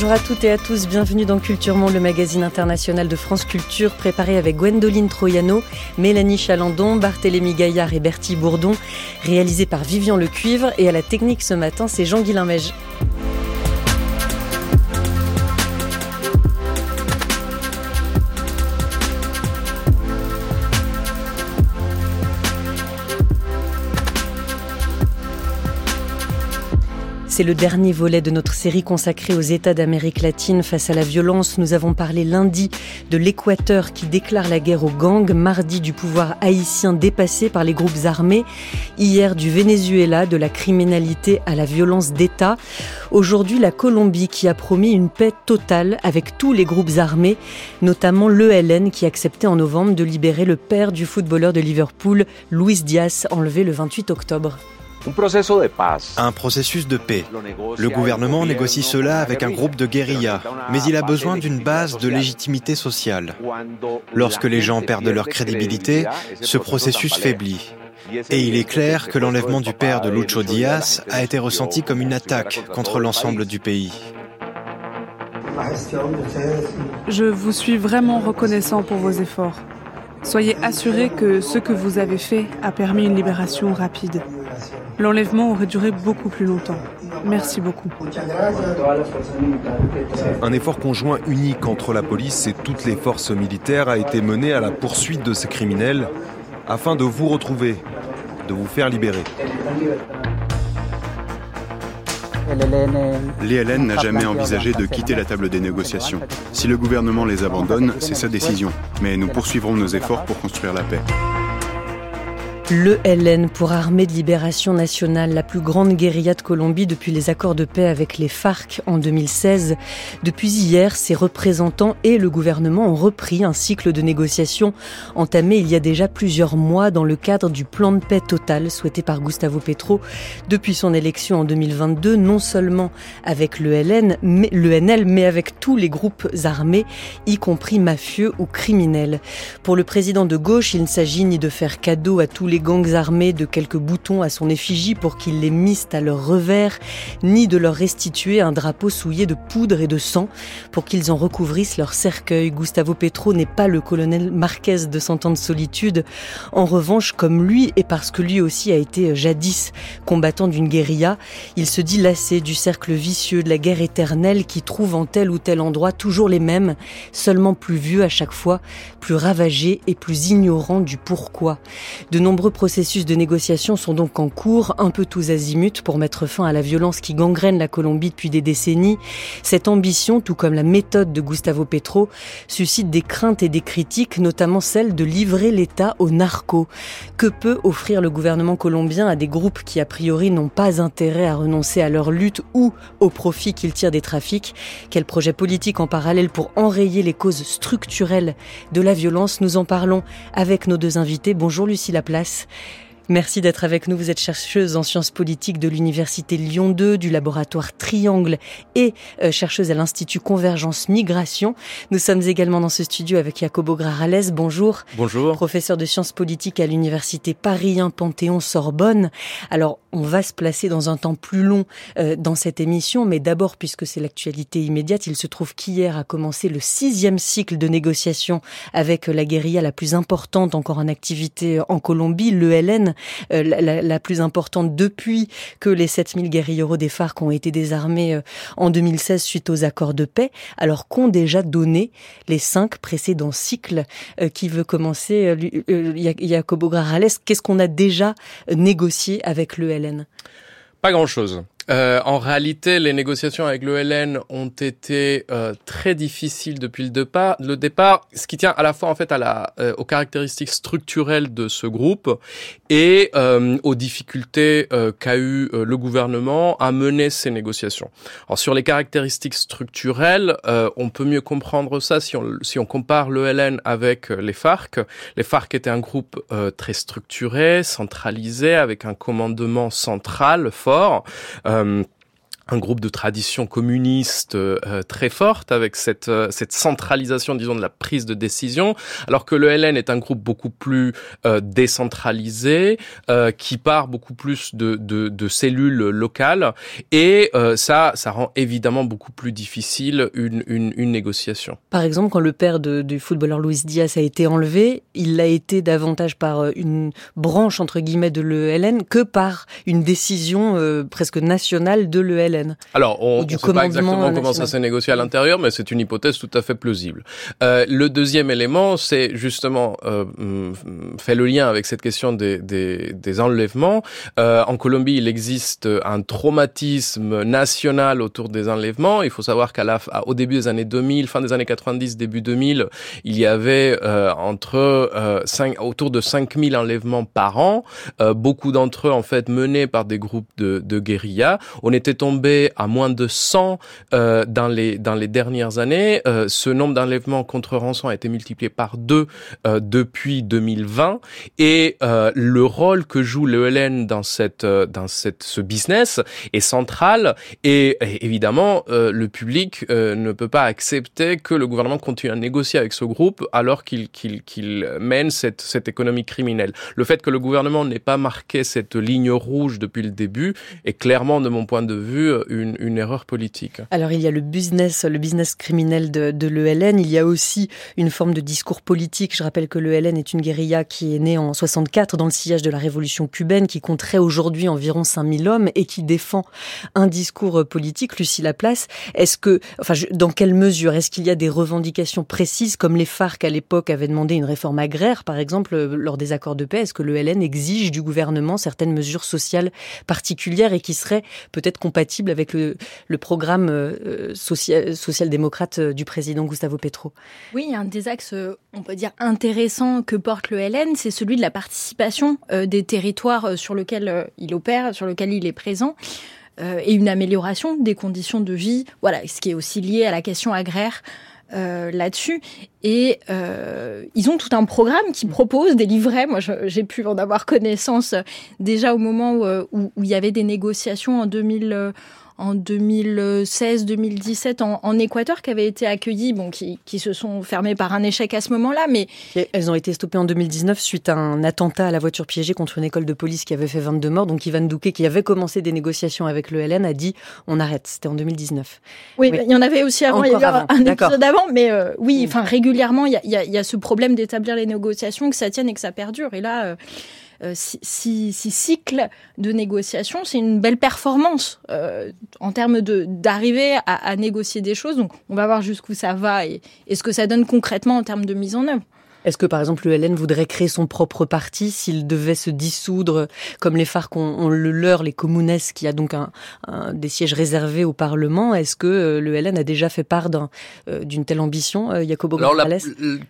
Bonjour à toutes et à tous, bienvenue dans Culture Monde, le magazine international de France Culture, préparé avec Gwendoline Troyano, Mélanie Chalandon, Barthélémy Gaillard et Bertie Bourdon, réalisé par Vivian Le Cuivre et à la technique ce matin, c'est Jean-Guilain Mège. C'est le dernier volet de notre série consacrée aux États d'Amérique latine face à la violence. Nous avons parlé lundi de l'Équateur qui déclare la guerre aux gangs, mardi du pouvoir haïtien dépassé par les groupes armés, hier du Venezuela, de la criminalité à la violence d'État. Aujourd'hui, la Colombie qui a promis une paix totale avec tous les groupes armés, notamment l'ELN qui acceptait en novembre de libérer le père du footballeur de Liverpool, Luis Diaz, enlevé le 28 octobre. Un processus de paix. Le gouvernement négocie cela avec un groupe de guérilla, mais il a besoin d'une base de légitimité sociale. Lorsque les gens perdent leur crédibilité, ce processus faiblit. Et il est clair que l'enlèvement du père de Lucho Diaz a été ressenti comme une attaque contre l'ensemble du pays. Je vous suis vraiment reconnaissant pour vos efforts. Soyez assurés que ce que vous avez fait a permis une libération rapide. L'enlèvement aurait duré beaucoup plus longtemps. Merci beaucoup. Un effort conjoint unique entre la police et toutes les forces militaires a été mené à la poursuite de ces criminels afin de vous retrouver, de vous faire libérer. L'ELN n'a jamais envisagé de quitter la table des négociations. Si le gouvernement les abandonne, c'est sa décision. Mais nous poursuivrons nos efforts pour construire la paix. Le LN pour Armée de Libération Nationale, la plus grande guérilla de Colombie depuis les accords de paix avec les FARC en 2016. Depuis hier, ses représentants et le gouvernement ont repris un cycle de négociations entamé il y a déjà plusieurs mois dans le cadre du plan de paix total souhaité par Gustavo Petro depuis son élection en 2022, non seulement avec le LN, mais, le NL, avec tous les groupes armés, y compris mafieux ou criminels. Pour le président de gauche, il ne s'agit ni de faire cadeau à tous les gangs armés de quelques boutons à son effigie pour qu'ils les misent à leur revers, ni de leur restituer un drapeau souillé de poudre et de sang pour qu'ils en recouvrissent leur cercueil. Gustavo Petro n'est pas le colonel Marquez de Cent ans de solitude. En revanche, comme lui, et parce que lui aussi a été jadis combattant d'une guérilla, il se dit lassé du cercle vicieux de la guerre éternelle qui trouve en tel ou tel endroit toujours les mêmes, seulement plus vieux à chaque fois, plus ravagés et plus ignorants du pourquoi. De nombreux processus de négociation sont donc en cours, un peu tous azimuts, pour mettre fin à la violence qui gangrène la Colombie depuis des décennies. Cette ambition, tout comme la méthode de Gustavo Petro, suscite des craintes et des critiques, notamment celle de livrer l'État aux narcos. Que peut offrir le gouvernement colombien à des groupes qui, a priori, n'ont pas intérêt à renoncer à leur lutte ou au profit qu'ils tirent des trafics? Quel projet politique en parallèle pour enrayer les causes structurelles de la violence? Nous en parlons avec nos deux invités. Bonjour Lucie Laplace. Merci d'être avec nous. Vous êtes chercheuse en sciences politiques de l'Université Lyon 2, du laboratoire Triangle et euh, chercheuse à l'Institut Convergence Migration. Nous sommes également dans ce studio avec Jacobo Grarales. Bonjour. Bonjour. Professeur de sciences politiques à l'Université Paris 1 Panthéon-Sorbonne. Alors, on va se placer dans un temps plus long euh, dans cette émission, mais d'abord, puisque c'est l'actualité immédiate, il se trouve qu'hier a commencé le sixième cycle de négociations avec la guérilla la plus importante encore en activité en Colombie, l'ELN euh, la, plus importante depuis que les 7000 guérilleros des FARC ont été désarmés euh, en 2016 suite aux accords de paix, alors qu'ont déjà donné les cinq précédents cycles. Euh, qui veut commencer Jacobo Grarales, qu'est-ce qu'on a déjà négocié avec l'ELN Pas grand-chose. Euh, en réalité, les négociations avec l'ELN ont été euh, très difficiles depuis le départ, le départ, ce qui tient à la fois en fait à la, euh, aux caractéristiques structurelles de ce groupe et euh, aux difficultés euh, qu'a eu le gouvernement à mener ces négociations. Alors sur les caractéristiques structurelles, on peut mieux comprendre ça si on, si on compare l'ELN avec les FARC. Les FARC étaient un groupe très structuré, centralisé, avec un commandement central fort. Euh, um, un groupe de tradition communiste euh, très forte avec cette euh, cette centralisation disons de la prise de décision alors que le LN est un groupe beaucoup plus euh, décentralisé qui part beaucoup plus de, de, de cellules locales et ça ça rend évidemment beaucoup plus difficile une, une, une négociation. Par exemple quand le père de, du footballeur Luis Diaz a été enlevé il l'a été davantage par une branche entre guillemets de l'ELN que par une décision presque nationale de l'ELN alors, on ne sait pas exactement comment ça s'est négocié à l'intérieur, mais c'est une hypothèse tout à fait plausible. Euh, le deuxième élément, c'est justement euh, mm, fait le lien avec cette question des, des, des enlèvements. Euh, en Colombie, il existe un traumatisme national autour des enlèvements. Il faut savoir qu'à la, au début des années 2000, fin des années 90, début 2000, il y avait euh, entre euh, 5, autour de 5000 enlèvements par an, euh, beaucoup d'entre eux en fait menés par des groupes de, de guérilla. On était tombé à moins de 100 euh, dans les dans les dernières années. Euh, ce nombre d'enlèvements contre rançon a été multiplié par deux euh, depuis 2020 et euh, le rôle que joue l'ELN dans cette euh, dans cette ce business est central et, et évidemment le public ne peut pas accepter que le gouvernement continue à négocier avec ce groupe alors qu'il qu'il qu'il mène cette cette économie criminelle. Le fait que le gouvernement n'ait pas marqué cette ligne rouge depuis le début est clairement de mon point de vue une, erreur politique. Alors il y a le business, le business criminel de, de l'ELN, il y a aussi une forme de discours politique. Je rappelle que l'ELN est une guérilla qui est née en 64 dans le sillage de la révolution cubaine, qui compterait aujourd'hui environ 5000 hommes et qui défend un discours politique. Lucie Laplace, est-ce que, enfin, dans quelle mesure est-ce qu'il y a des revendications précises comme les FARC à l'époque avaient demandé une réforme agraire, par exemple, lors des accords de paix? Est-ce que l'ELN exige du gouvernement certaines mesures sociales particulières et qui seraient peut-être compatibles avec le, programme euh, social, social-démocrate euh, du président Gustavo Petro. Oui, un des axes, euh, on peut dire, intéressants que porte le LN, c'est celui de la participation des territoires sur lesquels il opère, sur lesquels il est présent et une amélioration des conditions de vie, voilà, ce qui est aussi lié à la question agraire. Euh, là-dessus. Et euh, ils ont tout un programme qui propose des livrets. Moi, j'ai pu en avoir connaissance déjà au moment où, où, où, il y avait des négociations en 2000 en 2016-2017 en, en, Équateur qui avaient été accueillis, bon, qui, qui, se sont fermés par un échec à ce moment-là. Mais elles ont été stoppées en 2019 suite à un attentat à la voiture piégée contre une école de police qui avait fait 22 morts. Donc Ivan Douquet, qui avait commencé des négociations avec le LN, a dit on arrête. C'était en 2019. Oui, oui, il y en avait aussi avant. Encore il y a un épisode avant, mais euh, oui, mm. enfin régulièrement, il y a, y, a, y a, ce problème d'établir les négociations, que ça tienne et que ça perdure. Et là. Euh, euh, six, six, cycles de négociation, c'est une belle performance euh, en termes d'arriver à, à, négocier des choses. Donc, on va voir jusqu'où ça va et, et ce que ça donne concrètement en termes de mise en œuvre. Est-ce que par exemple le LN voudrait créer son propre parti s'il devait se dissoudre comme les FARC ont, ont le leur, les communes, qui a donc un, un, des sièges réservés au Parlement Est-ce que euh, le LN a déjà fait part euh, d'une telle ambition, euh, Jacobo González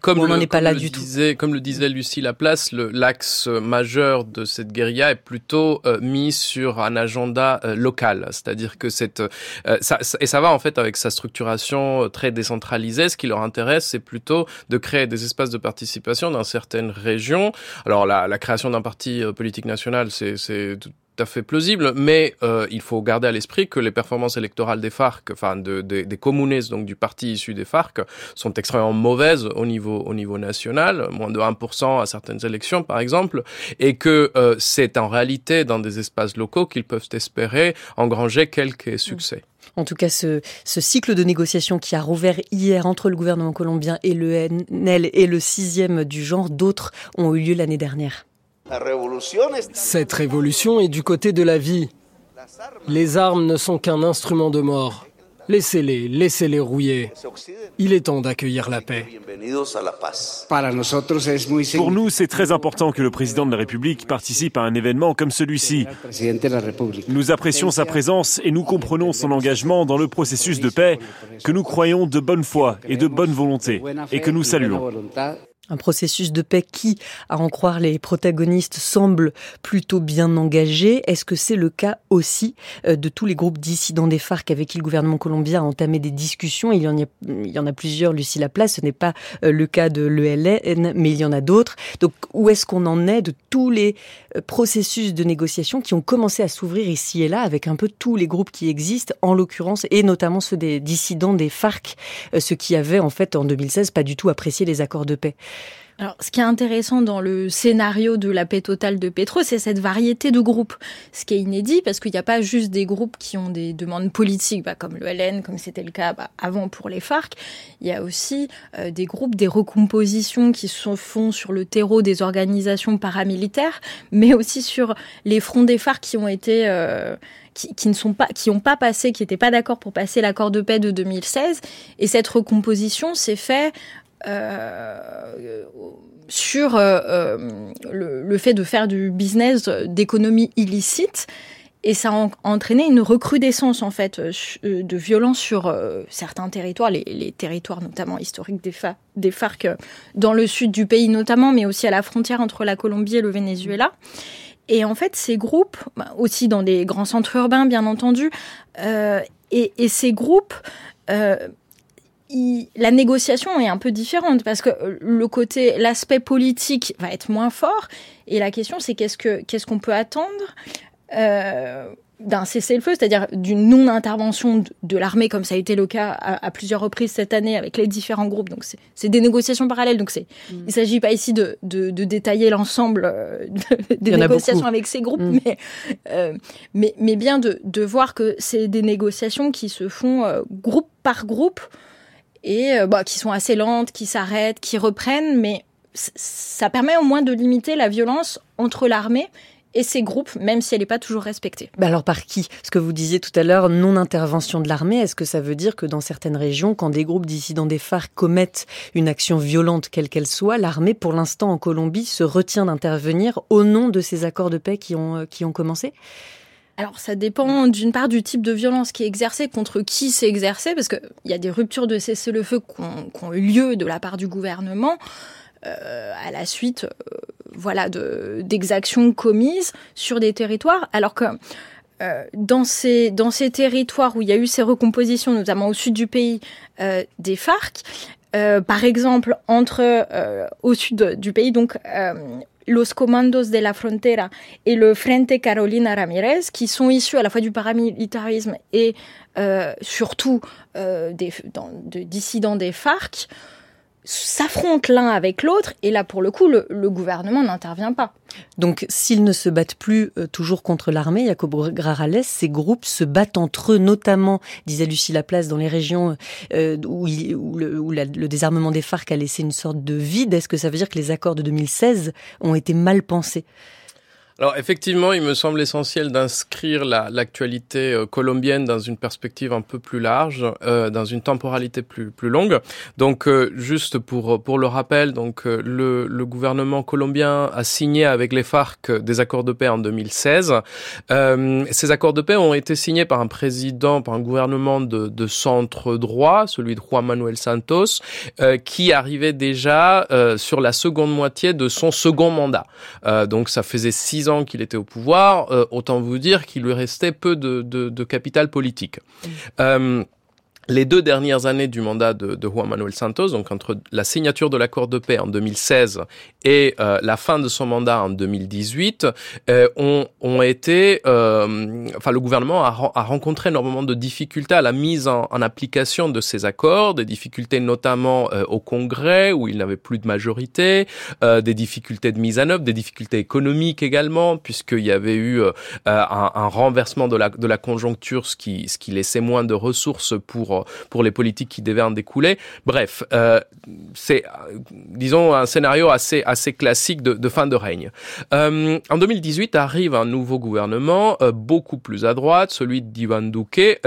Comme on n'en est pas là du disait, tout. Comme le disait Lucie Laplace, l'axe majeur de cette guérilla est plutôt euh, mis sur un agenda local, c'est-à-dire que cette ça, et ça va en fait avec sa structuration très décentralisée. Ce qui leur intéresse, c'est plutôt de créer des espaces de participation dans certaines régions. Alors la, création d'un parti euh, politique national, c'est tout à fait plausible, mais euh, il faut garder à l'esprit que les performances électorales des FARC, enfin de, de, des communes, donc du parti issu des FARC, sont extrêmement mauvaises au niveau au niveau national, moins de 1% à certaines élections par exemple, et que euh, c'est en réalité dans des espaces locaux qu'ils peuvent espérer engranger quelques succès. En tout cas, ce, ce, cycle de négociations qui a rouvert hier entre le gouvernement colombien et le NL et le sixième du genre, d'autres ont eu lieu l'année dernière. Cette révolution est du côté de la vie. Les armes ne sont qu'un instrument de mort. Laissez-les, laissez-les rouiller. Il est temps d'accueillir la paix. Pour nous, c'est très important que le président de la République participe à un événement comme celui-ci. Nous apprécions sa présence et nous comprenons son engagement dans le processus de paix que nous croyons de bonne foi et de bonne volonté et que nous saluons. Un processus de paix qui, à en croire les protagonistes, semble plutôt bien engagé. Est-ce que c'est le cas aussi euh, de tous les groupes dissidents des FARC avec qui le gouvernement colombien a entamé des discussions? Il y, en a, il y en a plusieurs, Lucie Laplace, ce n'est pas euh, le cas de l'ELN, mais il y en a d'autres. Donc où est-ce qu'on en est de tous les euh, processus de négociation qui ont commencé à s'ouvrir ici et là avec un peu tous les groupes qui existent, en l'occurrence, et notamment ceux des dissidents des FARC, ceux qui avaient en fait en 2016 pas du tout apprécié les accords de paix? Alors, ce qui est intéressant dans le scénario de la paix totale de Petro, c'est cette variété de groupes. Ce qui est inédit, parce qu'il n'y a pas juste des groupes qui ont des demandes politiques, bah, comme le LN, comme c'était le cas bah, avant pour les FARC. Il y a aussi euh, des groupes, des recompositions qui se font sur le terreau des organisations paramilitaires, mais aussi sur les fronts des FARC qui ont été euh, qui, ne sont pas, qui n'ont pas passé, qui n'étaient pas d'accord pour passer l'accord de paix de 2016. Et cette recomposition s'est faite euh, sur euh, euh, le, fait de faire du business d'économie illicite. Et ça a entraîné une recrudescence en fait de violence sur certains territoires, les, territoires notamment historiques des, FARC dans le sud du pays notamment, mais aussi à la frontière entre la Colombie et le Venezuela. Et en fait, ces groupes, bah, aussi dans des grands centres urbains, bien entendu, et, ces groupes la négociation est un peu différente parce que euh, le côté, l'aspect politique va être moins fort. Et la question, c'est qu'est-ce que qu'est-ce qu'on peut attendre euh, d'un cessez-le-feu, c'est-à-dire d'une non-intervention de, l'armée, comme ça a été le cas à, plusieurs reprises cette année avec les différents groupes. Donc c'est des négociations parallèles. Donc c'est, mm. il s'agit pas ici de, de, de détailler l'ensemble euh, des négociations avec ces groupes, mm. mais, euh, mais mais bien de, de voir que c'est des négociations qui se font euh, groupe par groupe et euh, bah, qui sont assez lentes, qui s'arrêtent, qui reprennent, mais ça permet au moins de limiter la violence entre l'armée et ces groupes, même si elle n'est pas toujours respectée. Bah alors par qui? Ce que vous disiez tout à l'heure, non-intervention de l'armée, est-ce que ça veut dire que dans certaines régions, quand des groupes dissidents des FARC commettent une action violente, quelle qu'elle soit, l'armée, pour l'instant en Colombie, se retient d'intervenir au nom de ces accords de paix qui ont, euh, qui ont commencé? Alors ça dépend d'une part du type de violence qui est exercée, contre qui c'est exercé, parce qu'il y a des ruptures de cessez-le-feu qui ont, eu lieu de la part du gouvernement euh, à la suite euh, voilà, d'exactions commises sur des territoires, alors que euh, dans, ces, dans ces territoires où il y a eu ces recompositions, notamment au sud du pays, des FARC, par exemple, entre au sud du pays, donc Los Comandos de la Frontera et le Frente Carolina Ramirez, qui sont issus à la fois du paramilitarisme et euh, surtout euh, des, de dissidents des FARC, s'affrontent l'un avec l'autre et là pour le coup le, gouvernement n'intervient pas. Donc s'ils ne se battent plus euh, toujours contre l'armée, Jacobo Grarales, ces groupes se battent entre eux, notamment, disait Lucie Laplace, dans les régions euh, où, le, désarmement des FARC a laissé une sorte de vide. Est-ce que ça veut dire que les accords de 2016 ont été mal pensés? Alors effectivement, il me semble essentiel d'inscrire l'actualité euh, colombienne dans une perspective un peu plus large, euh, dans une temporalité plus plus longue. Donc euh, juste pour pour le rappel, donc euh, le, le gouvernement colombien a signé avec les FARC des accords de paix en 2016. ces accords de paix ont été signés par un président, par un gouvernement de, de centre droit, celui de Juan Manuel Santos, qui arrivait déjà sur la seconde moitié de son second mandat. donc ça faisait six qu'il était au pouvoir, euh, autant vous dire qu'il lui restait peu de, de, capital politique. Mmh. Euh, les deux dernières années du mandat de, de, Juan Manuel Santos, donc entre la signature de l'accord de paix en 2016 et euh, la fin de son mandat en 2018, euh, ont, ont, été, euh, enfin le gouvernement a, a, rencontré énormément de difficultés à la mise en, en application de ces accords, des difficultés notamment euh, au Congrès où il n'avait plus de majorité, euh, des difficultés de mise en œuvre, des difficultés économiques également puisqu'il y avait eu un, un, renversement de la, de la conjoncture, ce qui, ce qui laissait moins de ressources pour pour, les politiques qui devaient en découler. Bref, euh, c'est, disons, un scénario assez, assez classique de, de fin de règne. Euh, en 2018 arrive un nouveau gouvernement, euh, beaucoup plus à droite, celui d'Ivan Duque,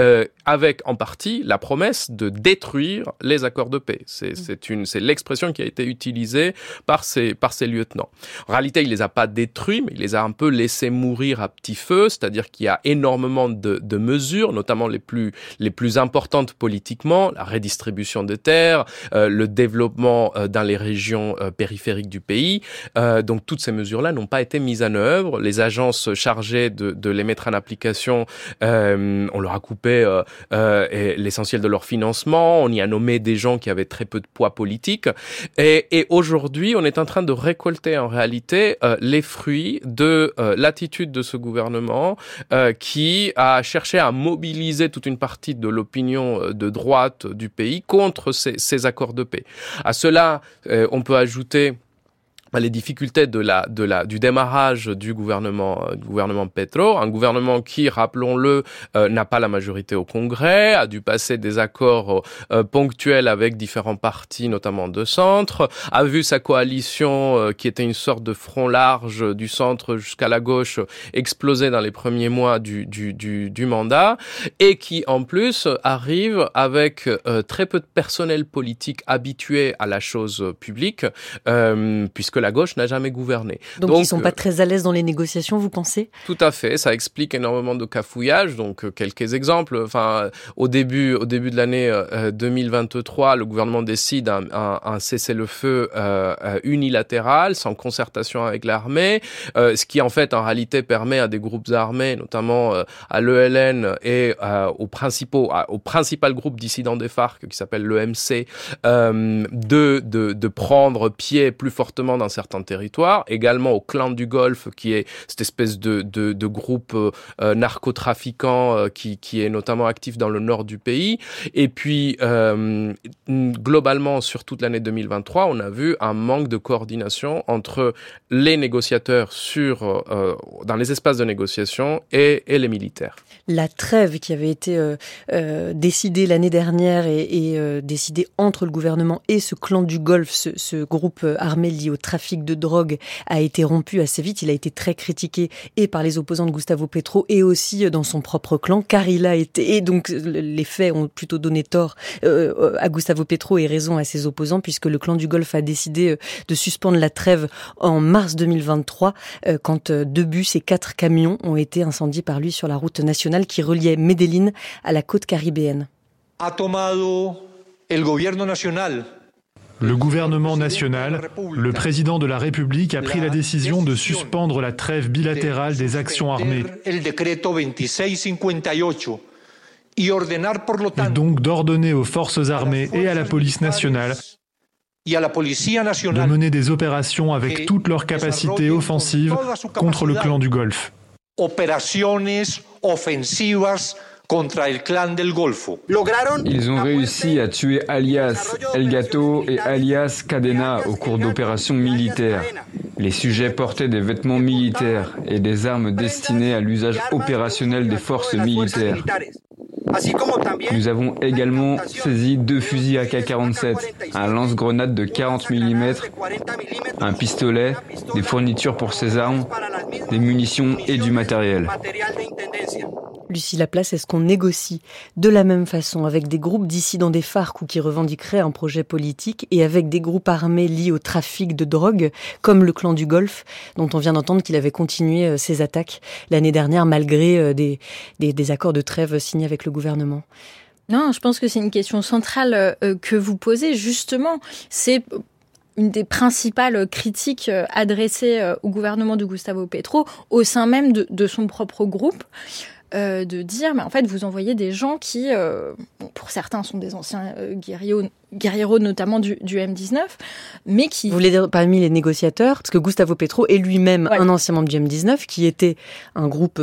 avec en partie la promesse de détruire les accords de paix. C'est, c'est une, c'est l'expression qui a été utilisée par ses, par ses lieutenants. En réalité, il les a pas détruits, mais il les a un peu laissés mourir à petit feu, c'est-à-dire qu'il y a énormément de, de mesures, notamment les plus, les plus importantes politiquement, la redistribution des terres, le développement dans les régions périphériques du pays. donc toutes ces mesures-là n'ont pas été mises en œuvre. Les agences chargées de, de les mettre en application, on leur a coupé l'essentiel de leur financement. On y a nommé des gens qui avaient très peu de poids politique. Et, aujourd'hui, on est en train de récolter en réalité les fruits de l'attitude de ce gouvernement euh, qui a cherché à mobiliser toute une partie de l'opinion euh, de droite du pays contre ces, ces accords de paix. À cela, euh, on peut ajouter les difficultés de la, de la, du démarrage du gouvernement, euh, du gouvernement Petro, un gouvernement qui, rappelons-le, euh, n'a pas la majorité au Congrès, a dû passer des accords euh, ponctuels avec différents partis, notamment de centre, a vu sa coalition, qui était une sorte de front large du centre jusqu'à la gauche, exploser dans les premiers mois du, du, du, du mandat, et qui, en plus, arrive avec très peu de personnel politique habitué à la chose publique, puisque la gauche n'a jamais gouverné. Donc, ils ils sont pas euh, très à l'aise dans les négociations, vous pensez? Tout à fait, ça explique énormément de cafouillage. Donc euh, quelques exemples. Enfin, au début, au début de l'année 2023, euh, le gouvernement décide un, un, un cessez-le-feu unilatéral, sans concertation avec l'armée, ce qui en fait en réalité permet à des groupes armés, notamment à l'ELN et aux principaux, au principal groupe dissidents des FARC qui s'appelle l'EMC, de, de, de prendre pied plus fortement dans certains territoires, également au clan du Golfe, qui est cette espèce de, de, groupe euh, euh narcotrafiquant euh, qui, qui est notamment actif dans le nord du pays. Et puis, globalement, sur toute l'année 2023, on a vu un manque de coordination entre les négociateurs sur, dans les espaces de négociation et, et les militaires. La trêve qui avait été décidée l'année dernière et, décidée entre le gouvernement et ce clan du Golfe, ce groupe armé lié au trafic de drogue a été rompu assez vite. Il a été très critiqué et par les opposants de Gustavo Petro et aussi dans son propre clan, car il a été, et donc les faits ont plutôt donné tort euh, à Gustavo Petro et raison à ses opposants, puisque le clan du Golfe a décidé euh, de suspendre la trêve en mars 2023, euh, quand deux bus et quatre camions ont été incendiés par lui sur la route nationale qui reliait Medellín à la côte caribéenne. Le gouvernement national, le président de la République a pris la décision de suspendre la trêve bilatérale des actions armées et donc d'ordonner aux forces armées et à la police nationale de mener des opérations avec toutes leurs capacités offensives contre le clan du Golfe. Ils ont réussi à tuer alias El Gato et alias Cadena au cours d'opérations militaires. Les sujets portaient des vêtements militaires et des armes destinées à l'usage opérationnel des forces militaires. Nous avons également saisi deux fusils AK-47, un lance-grenade de 40 mm, un pistolet, des fournitures pour ces armes, des munitions et du matériel. Lucie Laplace, est-ce qu'on négocie de la même façon avec des groupes dissidents des FARC ou qui revendiqueraient un projet politique et avec des groupes armés liés au trafic de drogue, comme le clan du Golfe, dont on vient d'entendre qu'il avait continué euh, ses attaques l'année dernière malgré euh, des, des, accords de trêve signés avec le gouvernement? Non, je pense que c'est une question centrale euh, que vous posez. Justement, c'est une des principales critiques adressées au gouvernement de Gustavo Petro au sein même de, de son propre groupe. Euh, de dire, mais en fait, vous envoyez des gens qui, euh, pour certains, sont des anciens euh, guerrieros, notamment du, M19, mais qui... Vous voulez dire parmi les négociateurs Parce que Gustavo Petro est lui-même un ancien membre du M19, qui était un groupe...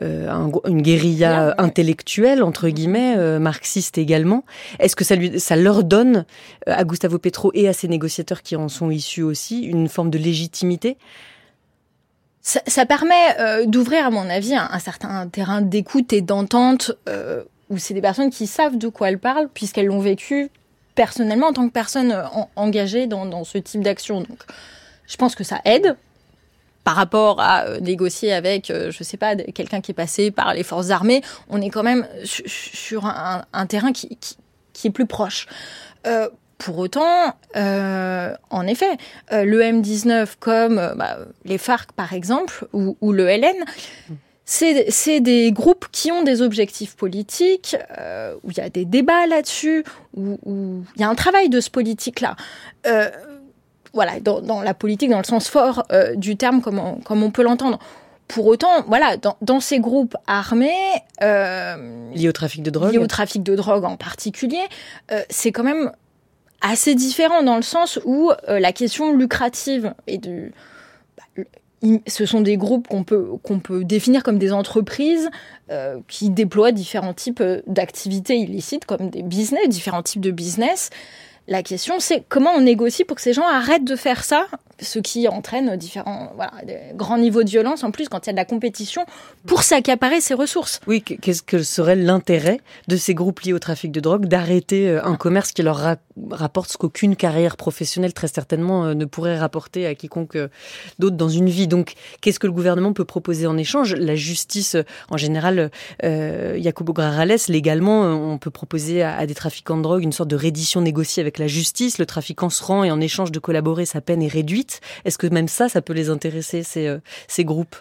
une guérilla intellectuelle entre guillemets marxiste également. Est-ce que ça lui ça leur donne à Gustavo Petro et à ses négociateurs qui en sont issus aussi une forme de légitimité? Ça, permet euh, d'ouvrir, à mon avis, un, certain terrain d'écoute et d'entente euh, où c'est des personnes qui savent de quoi elles parlent puisqu'elles l'ont vécu personnellement en tant que personne euh, engagée dans, ce type d'action. Donc, je pense que ça aide par rapport à négocier avec, je sais pas, quelqu'un qui est passé par les forces armées. On est quand même sur un, terrain qui, est plus proche. Pour autant, euh, en effet, euh, le M19 comme euh, bah, les FARC par exemple ou, le LN, c'est des groupes qui ont des objectifs politiques, euh, où il y a des débats là-dessus, où, il y a un travail de ce politique-là. Euh, voilà, dans, la politique, dans le sens fort euh, du terme, comme on, comme on peut l'entendre. Pour autant, voilà, dans, ces groupes armés liés au trafic de drogue, liés au trafic de drogue en particulier, c'est quand même assez différent dans le sens où la question lucrative et de bah, ce sont des groupes qu'on peut, qu'on peut définir comme des entreprises euh, qui déploient différents types euh, d'activités illicites, comme des business, différents types de business. La question, c'est comment on négocie pour que ces gens arrêtent de faire ça ce qui entraîne différents voilà, grands niveaux de violence en plus quand il y a de la compétition pour s'accaparer ces ressources. Oui, qu'est-ce que serait l'intérêt de ces groupes liés au trafic de drogue d'arrêter euh, un commerce qui leur rapporte ce qu'aucune carrière professionnelle très certainement euh, ne pourrait rapporter à quiconque euh, d'autre dans une vie. Donc, qu'est-ce que le gouvernement peut proposer en échange? La justice, en général, euh, Jacobo Grarales, légalement, on peut proposer à, à des trafiquants de drogue une sorte de reddition négociée avec la justice. Le trafiquant se rend et en échange de collaborer, sa peine est réduite. Est-ce que même ça, ça peut les intéresser, ces, euh, ces groupes?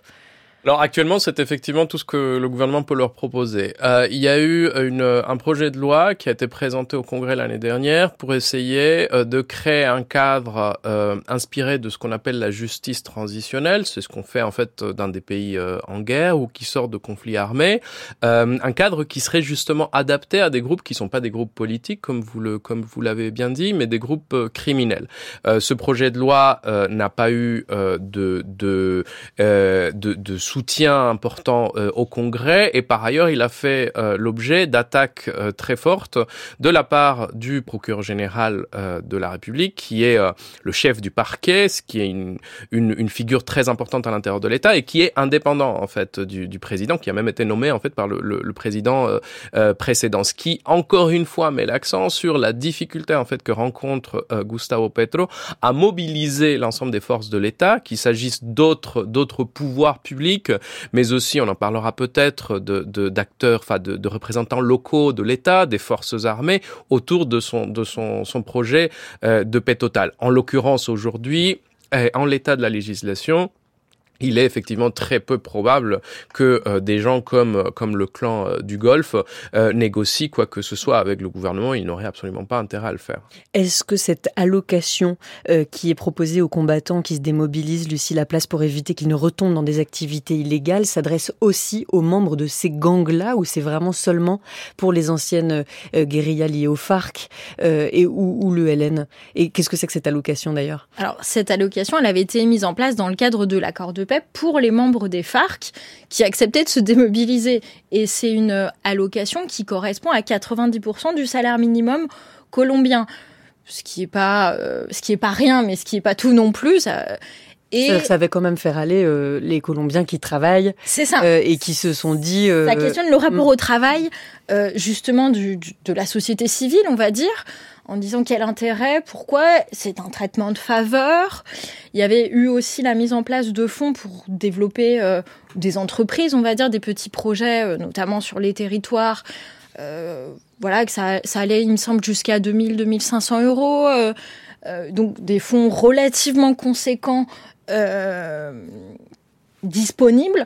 Alors actuellement, c'est effectivement tout ce que le gouvernement peut leur proposer. Euh, il y a eu une, un projet de loi qui a été présenté au Congrès l'année dernière pour essayer euh, de créer un cadre euh, inspiré de ce qu'on appelle la justice transitionnelle. C'est ce qu'on fait en fait dans des pays euh, en guerre ou qui sortent de conflits armés. Euh, un cadre qui serait justement adapté à des groupes qui sont pas des groupes politiques comme vous le comme vous l'avez bien dit, mais des groupes criminels. ce projet de loi n'a pas eu de de, de, de soutien important euh, au Congrès. Et par ailleurs il a fait euh, l'objet d'attaques euh, très fortes de la part du procureur général de la République qui est le chef du parquet, ce qui est une, une, une figure très importante à l'intérieur de l'État et qui est indépendant en fait du, du, président qui a même été nommé en fait par le, le, le président précédent, ce qui encore une fois met l'accent sur la difficulté en fait que rencontre Gustavo Petro à mobiliser l'ensemble des forces de l'État, qu'il s'agisse d'autres d'autres pouvoirs publics mais aussi, on en parlera peut-être, de, d'acteurs, enfin de, représentants locaux de l'État, des forces armées, autour de son, de projet euh, de paix totale. En l'occurrence, aujourd'hui, eh, en l'état de la législation, il est effectivement très peu probable que euh, des gens comme euh, comme le clan euh, du Golfe négocient quoi que ce soit avec le gouvernement. Ils n'auraient absolument pas intérêt à le faire. Est-ce que cette allocation qui est proposée aux combattants qui se démobilisent, Lucie Laplace, pour éviter qu'ils ne retombent dans des activités illégales, s'adresse aussi aux membres de ces gangs-là, ou c'est vraiment seulement pour les anciennes guérillas liées au FARC et ou, ou le LN Et qu'est-ce que c'est que cette allocation d'ailleurs? Alors cette allocation, elle avait été mise en place dans le cadre de l'accord de pour les membres des FARC qui acceptaient de se démobiliser. Et c'est une allocation qui correspond à 90% du salaire minimum colombien. Ce qui est pas, euh, ce qui est pas rien, mais ce qui est pas tout non plus. Ça, et ça, avait quand même faire aller euh, les Colombiens qui travaillent. C'est ça. Euh, et qui se sont dit. ça questionne le rapport mm. au travail, justement, du, de la société civile, on va dire en disant quel intérêt, pourquoi, c'est un traitement de faveur. Il y avait eu aussi la mise en place de fonds pour développer euh, des entreprises, on va dire, des petits projets, euh, notamment sur les territoires. Euh, voilà, que ça, allait, il me semble, jusqu'à 2000-2500 euros. donc des fonds relativement conséquents disponibles.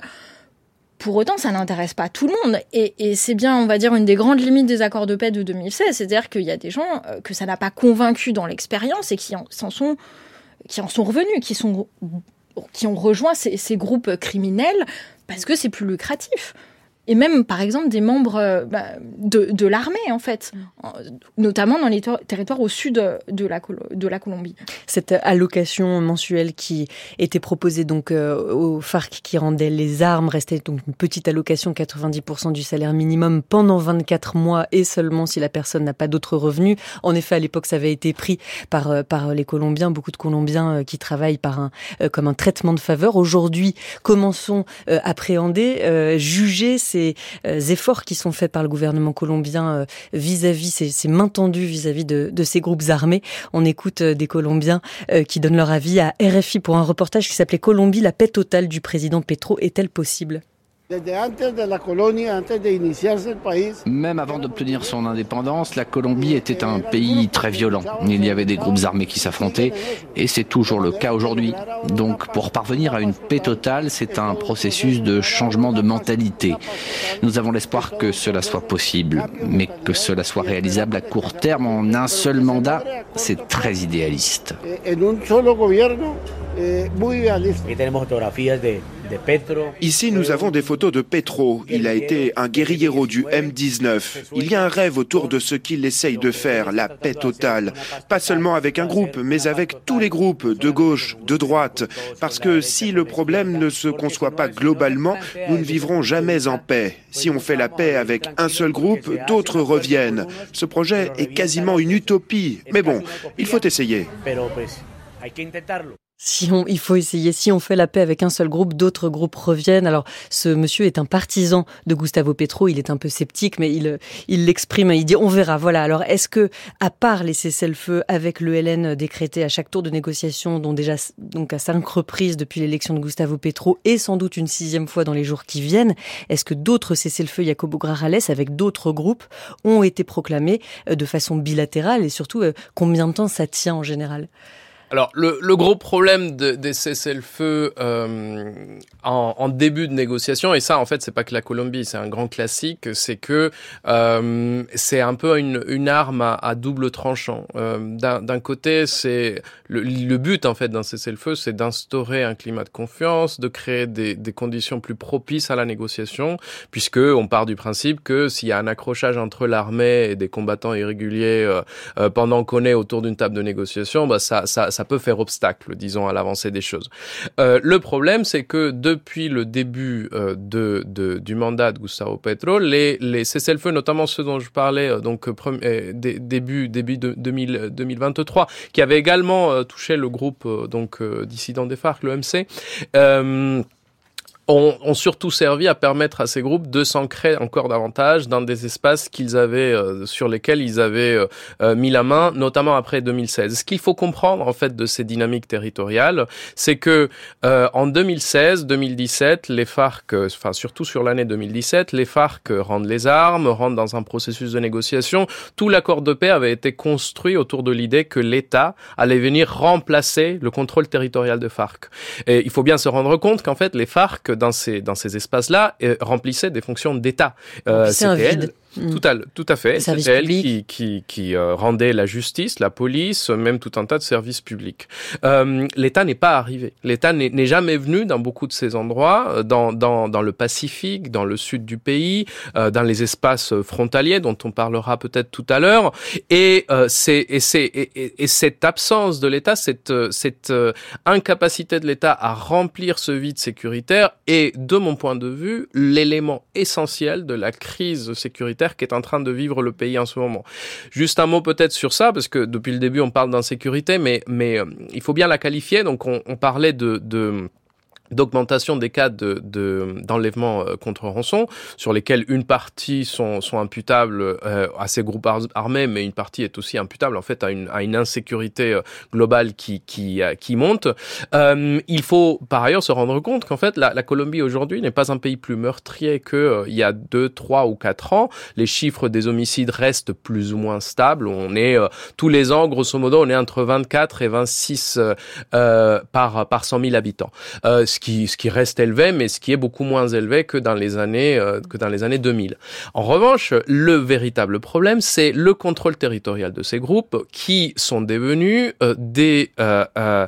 Pour autant, ça n'intéresse pas tout le monde. Et, c'est bien, on va dire, une des grandes limites des accords de paix de 2016. C'est-à-dire qu'il y a des gens euh, que ça n'a pas convaincu dans l'expérience et qui en, sont, revenus, qui ont rejoint ces groupes criminels parce que c'est plus lucratif et même par exemple des membres euh, bah, de, de l'armée en fait, mm. notamment dans les territoires au sud de la, de la Colombie. Cette allocation mensuelle qui était proposée donc euh, aux FARC qui rendaient les armes restait donc une petite allocation 90% du salaire minimum pendant 24 mois et seulement si la personne n'a pas d'autres revenus. En effet, à l'époque, ça avait été pris par euh, par les Colombiens, beaucoup de Colombiens qui travaillent par un comme un traitement de faveur. Aujourd'hui, comment sont appréhendés, jugés ces euh, efforts qui sont faits par le gouvernement colombien euh, vis-à-vis, ces, mains tendues vis-à-vis de, ces groupes armés. On écoute euh, des Colombiens qui donnent leur avis à RFI pour un reportage qui s'appelait Colombie, la paix totale du président Petro est-elle possible? Même avant d'obtenir son indépendance, la Colombie était un pays très violent. Il y avait des groupes armés qui s'affrontaient et c'est toujours le cas aujourd'hui. Donc pour parvenir à une paix totale, c'est un processus de changement de mentalité. Nous avons l'espoir que cela soit possible, mais que cela soit réalisable à court terme en un seul mandat, c'est très idéaliste. Ici, nous avons des photos de Petro. Il a été un guerriero du M19. Il y a un rêve autour de ce qu'il essaye de faire, la paix totale. Pas seulement avec un groupe, mais avec tous les groupes, de gauche, de droite. Parce que si le problème ne se conçoit pas globalement, nous ne vivrons jamais en paix. Si on fait la paix avec un seul groupe, d'autres reviennent. Ce projet est quasiment une utopie. Mais bon, il faut essayer. Si on, il faut essayer. Si on fait la paix avec un seul groupe, d'autres groupes reviennent. Alors, ce monsieur est un partisan de Gustavo Petro. Il est un peu sceptique, mais il, il l'exprime. Il dit, on verra. Voilà. Alors, est-ce que, à part les cessez-le-feu avec le LN décrété à chaque tour de négociation, dont déjà, donc à cinq reprises depuis l'élection de Gustavo Petro, et sans doute une sixième fois dans les jours qui viennent, est-ce que d'autres cessez-le-feu Jacobo Grajales avec d'autres groupes ont été proclamés euh, de façon bilatérale? Et surtout, euh, combien de temps ça tient en général? Alors, le, le, gros problème de, des cessez-le-feu euh, en, en, début de négociation, et ça, en fait, c'est pas que la Colombie, c'est un grand classique, c'est que euh, c'est un peu une, une arme à, à, double tranchant. Euh, D'un côté, c'est le, le, but, en fait, d'un cessez-le-feu, c'est d'instaurer un climat de confiance, de créer des, des, conditions plus propices à la négociation, puisque on part du principe que s'il y a un accrochage entre l'armée et des combattants irréguliers euh, euh, pendant qu'on est autour d'une table de négociation, bah ça, ça ça peut faire obstacle, disons, à l'avancée des choses. Euh, le problème, c'est que depuis le début euh, de, du mandat de Gustavo Petro, les, les cessez-le-feu, notamment ceux dont je parlais, euh, donc début début de 2000, 2023, qui avait également touché le groupe donc dissident des FARC, l'OMC ont, ont, surtout servi à permettre à ces groupes de s'ancrer encore davantage dans des espaces qu'ils avaient euh, sur lesquels ils avaient euh, euh mis la main, notamment après 2016. Ce qu'il faut comprendre en fait de ces dynamiques territoriales, c'est que euh, en 2016-2017, les FARC, euh, enfin surtout sur l'année 2017, les FARC rendent les armes, rentrent dans un processus de négociation. Tout l'accord de paix avait été construit autour de l'idée que l'État allait venir remplacer le contrôle territorial de FARC. Et il faut bien se rendre compte qu'en fait les FARC dans ces, dans ces espaces-là euh, remplissaient des fonctions d'État. Euh, C'était Mm. Tout, à, tout à fait. C'est elle qui, qui, qui euh, rendait la justice, la police, même tout un tas de services publics. Euh, L'État n'est pas arrivé. L'État n'est jamais venu dans beaucoup de ces endroits, euh, dans, dans, dans le Pacifique, dans le sud du pays, euh, dans les espaces frontaliers dont on parlera peut-être tout à l'heure. Et, euh, c'est, et, c'est, et, et, cette absence de l'État, cette, cette incapacité de l'État à remplir ce vide sécuritaire est, de mon point de vue, l'élément essentiel de la crise sécuritaire qui est en train de vivre le pays en ce moment. Juste un mot peut-être sur ça, parce que depuis le début on parle d'insécurité, mais, euh, il faut bien la qualifier. Donc on, parlait de d'augmentation des cas de, d'enlèvement euh, contre rançon, sur lesquels une partie sont, sont imputables euh, à ces groupes armés, mais une partie est aussi imputable en fait à une, à une insécurité euh, globale qui, qui, qui monte. Euh, il faut par ailleurs se rendre compte qu'en fait la, la Colombie aujourd'hui n'est pas un pays plus meurtrier que euh, y a deux, trois ou quatre ans. Les chiffres des homicides restent plus ou moins stables. On est euh, tous les ans, grosso modo, on est entre 24 et 26 par par 100 000 habitants ce qui, ce qui reste élevé, mais ce qui est beaucoup moins élevé que dans les années, euh, que dans les années 2000. En revanche, le véritable problème, c'est le contrôle territorial de ces groupes qui sont devenus euh, des, euh, euh,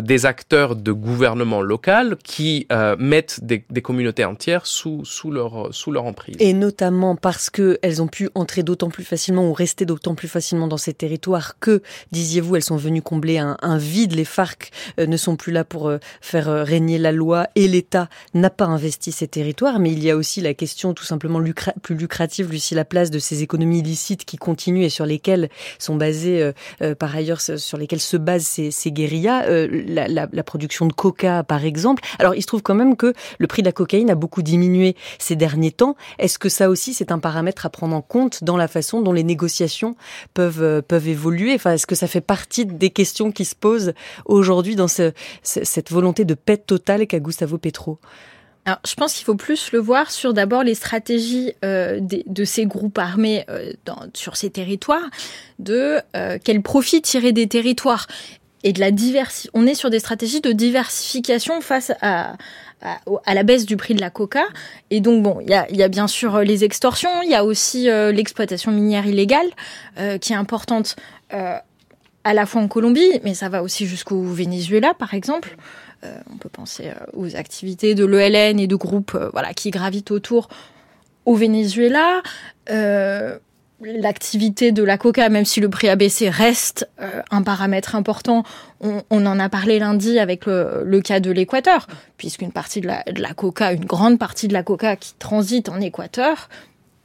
des acteurs de gouvernement local qui mettent des, des, communautés entières sous, sous, leur, sous leur emprise. Et notamment parce qu'elles ont pu entrer d'autant plus facilement ou rester d'autant plus facilement dans ces territoires que, disiez-vous, elles sont venues combler un, un vide. Les FARC ne sont plus là pour faire régner la la loi et l'État n'a pas investi ces territoires, mais il y a aussi la question tout simplement plus lucrative, Lucie, la place de ces économies illicites qui continuent et sur lesquelles sont basées, euh, euh, par ailleurs, sur lesquelles se basent ces, guérillas, euh, la, production de coca, par exemple. Alors, il se trouve quand même que le prix de la cocaïne a beaucoup diminué ces derniers temps. Est-ce que ça aussi, c'est un paramètre à prendre en compte dans la façon dont les négociations peuvent, peuvent évoluer? Enfin, est-ce que ça fait partie des questions qui se posent aujourd'hui dans ce, cette volonté de paix totale qu'a Gustavo Petro alors, je pense qu'il faut plus le voir sur d'abord les stratégies euh, de, ces groupes armés euh, sur ces territoires, de euh, quel profit tirer des territoires et de la On est sur des stratégies de diversification face à, la baisse du prix de la coca. Et donc, bon, il y a, bien sûr les extorsions, il y a aussi euh, l'exploitation minière illégale euh, qui est importante euh, à la fois en Colombie, mais ça va aussi jusqu'au Venezuela, par exemple. Euh, on peut penser euh, aux activités de l'ELN et de groupes euh, voilà, qui gravitent autour au Venezuela. L'activité de la coca, même si le prix a baissé, reste un paramètre important. On, en a parlé lundi avec le, cas de l'Équateur, puisqu'une partie de la coca, une grande partie de la coca qui transite en Équateur,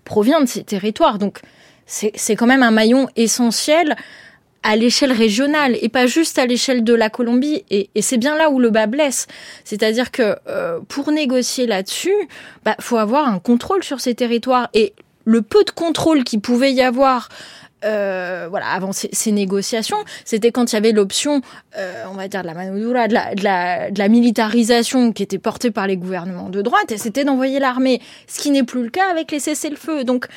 provient de ces territoires. Donc c'est quand même un maillon essentiel à l'échelle régionale et pas juste à l'échelle de la Colombie. Et, et c'est bien là où le bas blesse. C'est-à-dire que euh, pour négocier là-dessus, bah, faut avoir un contrôle sur ces territoires. Et le peu de contrôle qu'il pouvait y avoir euh, voilà, avant ces, ces négociations, c'était quand il y avait l'option, euh, on va dire, de la de la, de, la, de la militarisation qui était portée par les gouvernements de droite, et c'était d'envoyer l'armée, ce qui n'est plus le cas avec les cessez-le-feu. Donc,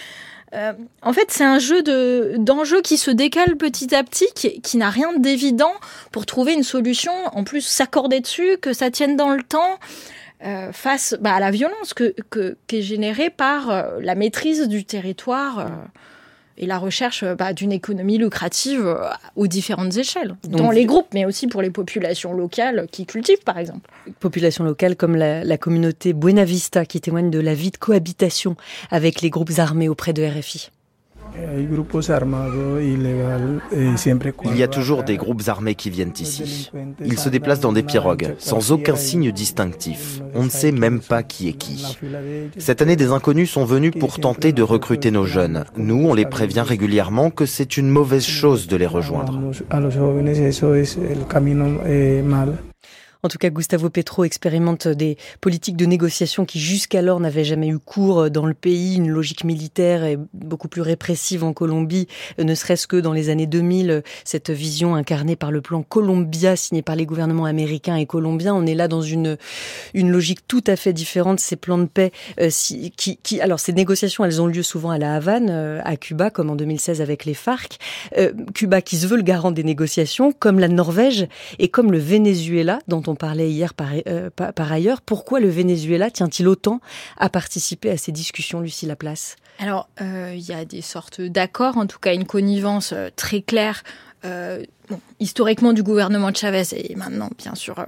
euh, en fait, c'est un jeu de d'enjeux qui se décale petit à petit, qui, n'a rien d'évident pour trouver une solution. En plus, s'accorder dessus, que ça tienne dans le temps. Euh, face bah, à la violence que, qui est générée par euh, la maîtrise du territoire et la recherche bah, d'une économie lucrative euh, aux différentes échelles, Donc, dans les groupes, mais aussi pour les populations locales qui cultivent, par exemple. Populations locales comme la, la communauté Buena Vista, qui témoigne de la vie de cohabitation avec les groupes armés auprès de RFI. Il y a toujours des groupes armés qui viennent ici. Ils se déplacent dans des pirogues, sans aucun signe distinctif. On ne sait même pas qui est qui. Cette année, des inconnus sont venus pour tenter de recruter nos jeunes. Nous, on les prévient régulièrement que c'est une mauvaise chose de les rejoindre. En tout cas, Gustavo Petro expérimente des politiques de négociation qui jusqu'alors n'avaient jamais eu cours dans le pays. Une logique militaire et beaucoup plus répressive en Colombie, ne serait-ce que dans les années 2000. Cette vision incarnée par le plan Colombia, signé par les gouvernements américains et colombiens. On est là dans une, une logique tout à fait différente. Ces plans de paix, euh, qui, qui, alors ces négociations, elles ont lieu souvent à la Havane, euh, à Cuba, comme en 2016 avec les FARC. Euh, Cuba qui se veut le garant des négociations, comme la Norvège et comme le Venezuela, dont on on parlait hier par, euh, par, ailleurs. Pourquoi le Venezuela tient-il autant à participer à ces discussions, Lucie Laplace? Alors, euh, il y a des sortes d'accords, en tout cas une connivence euh, très claire, historiquement du gouvernement de Chavez et maintenant, bien sûr,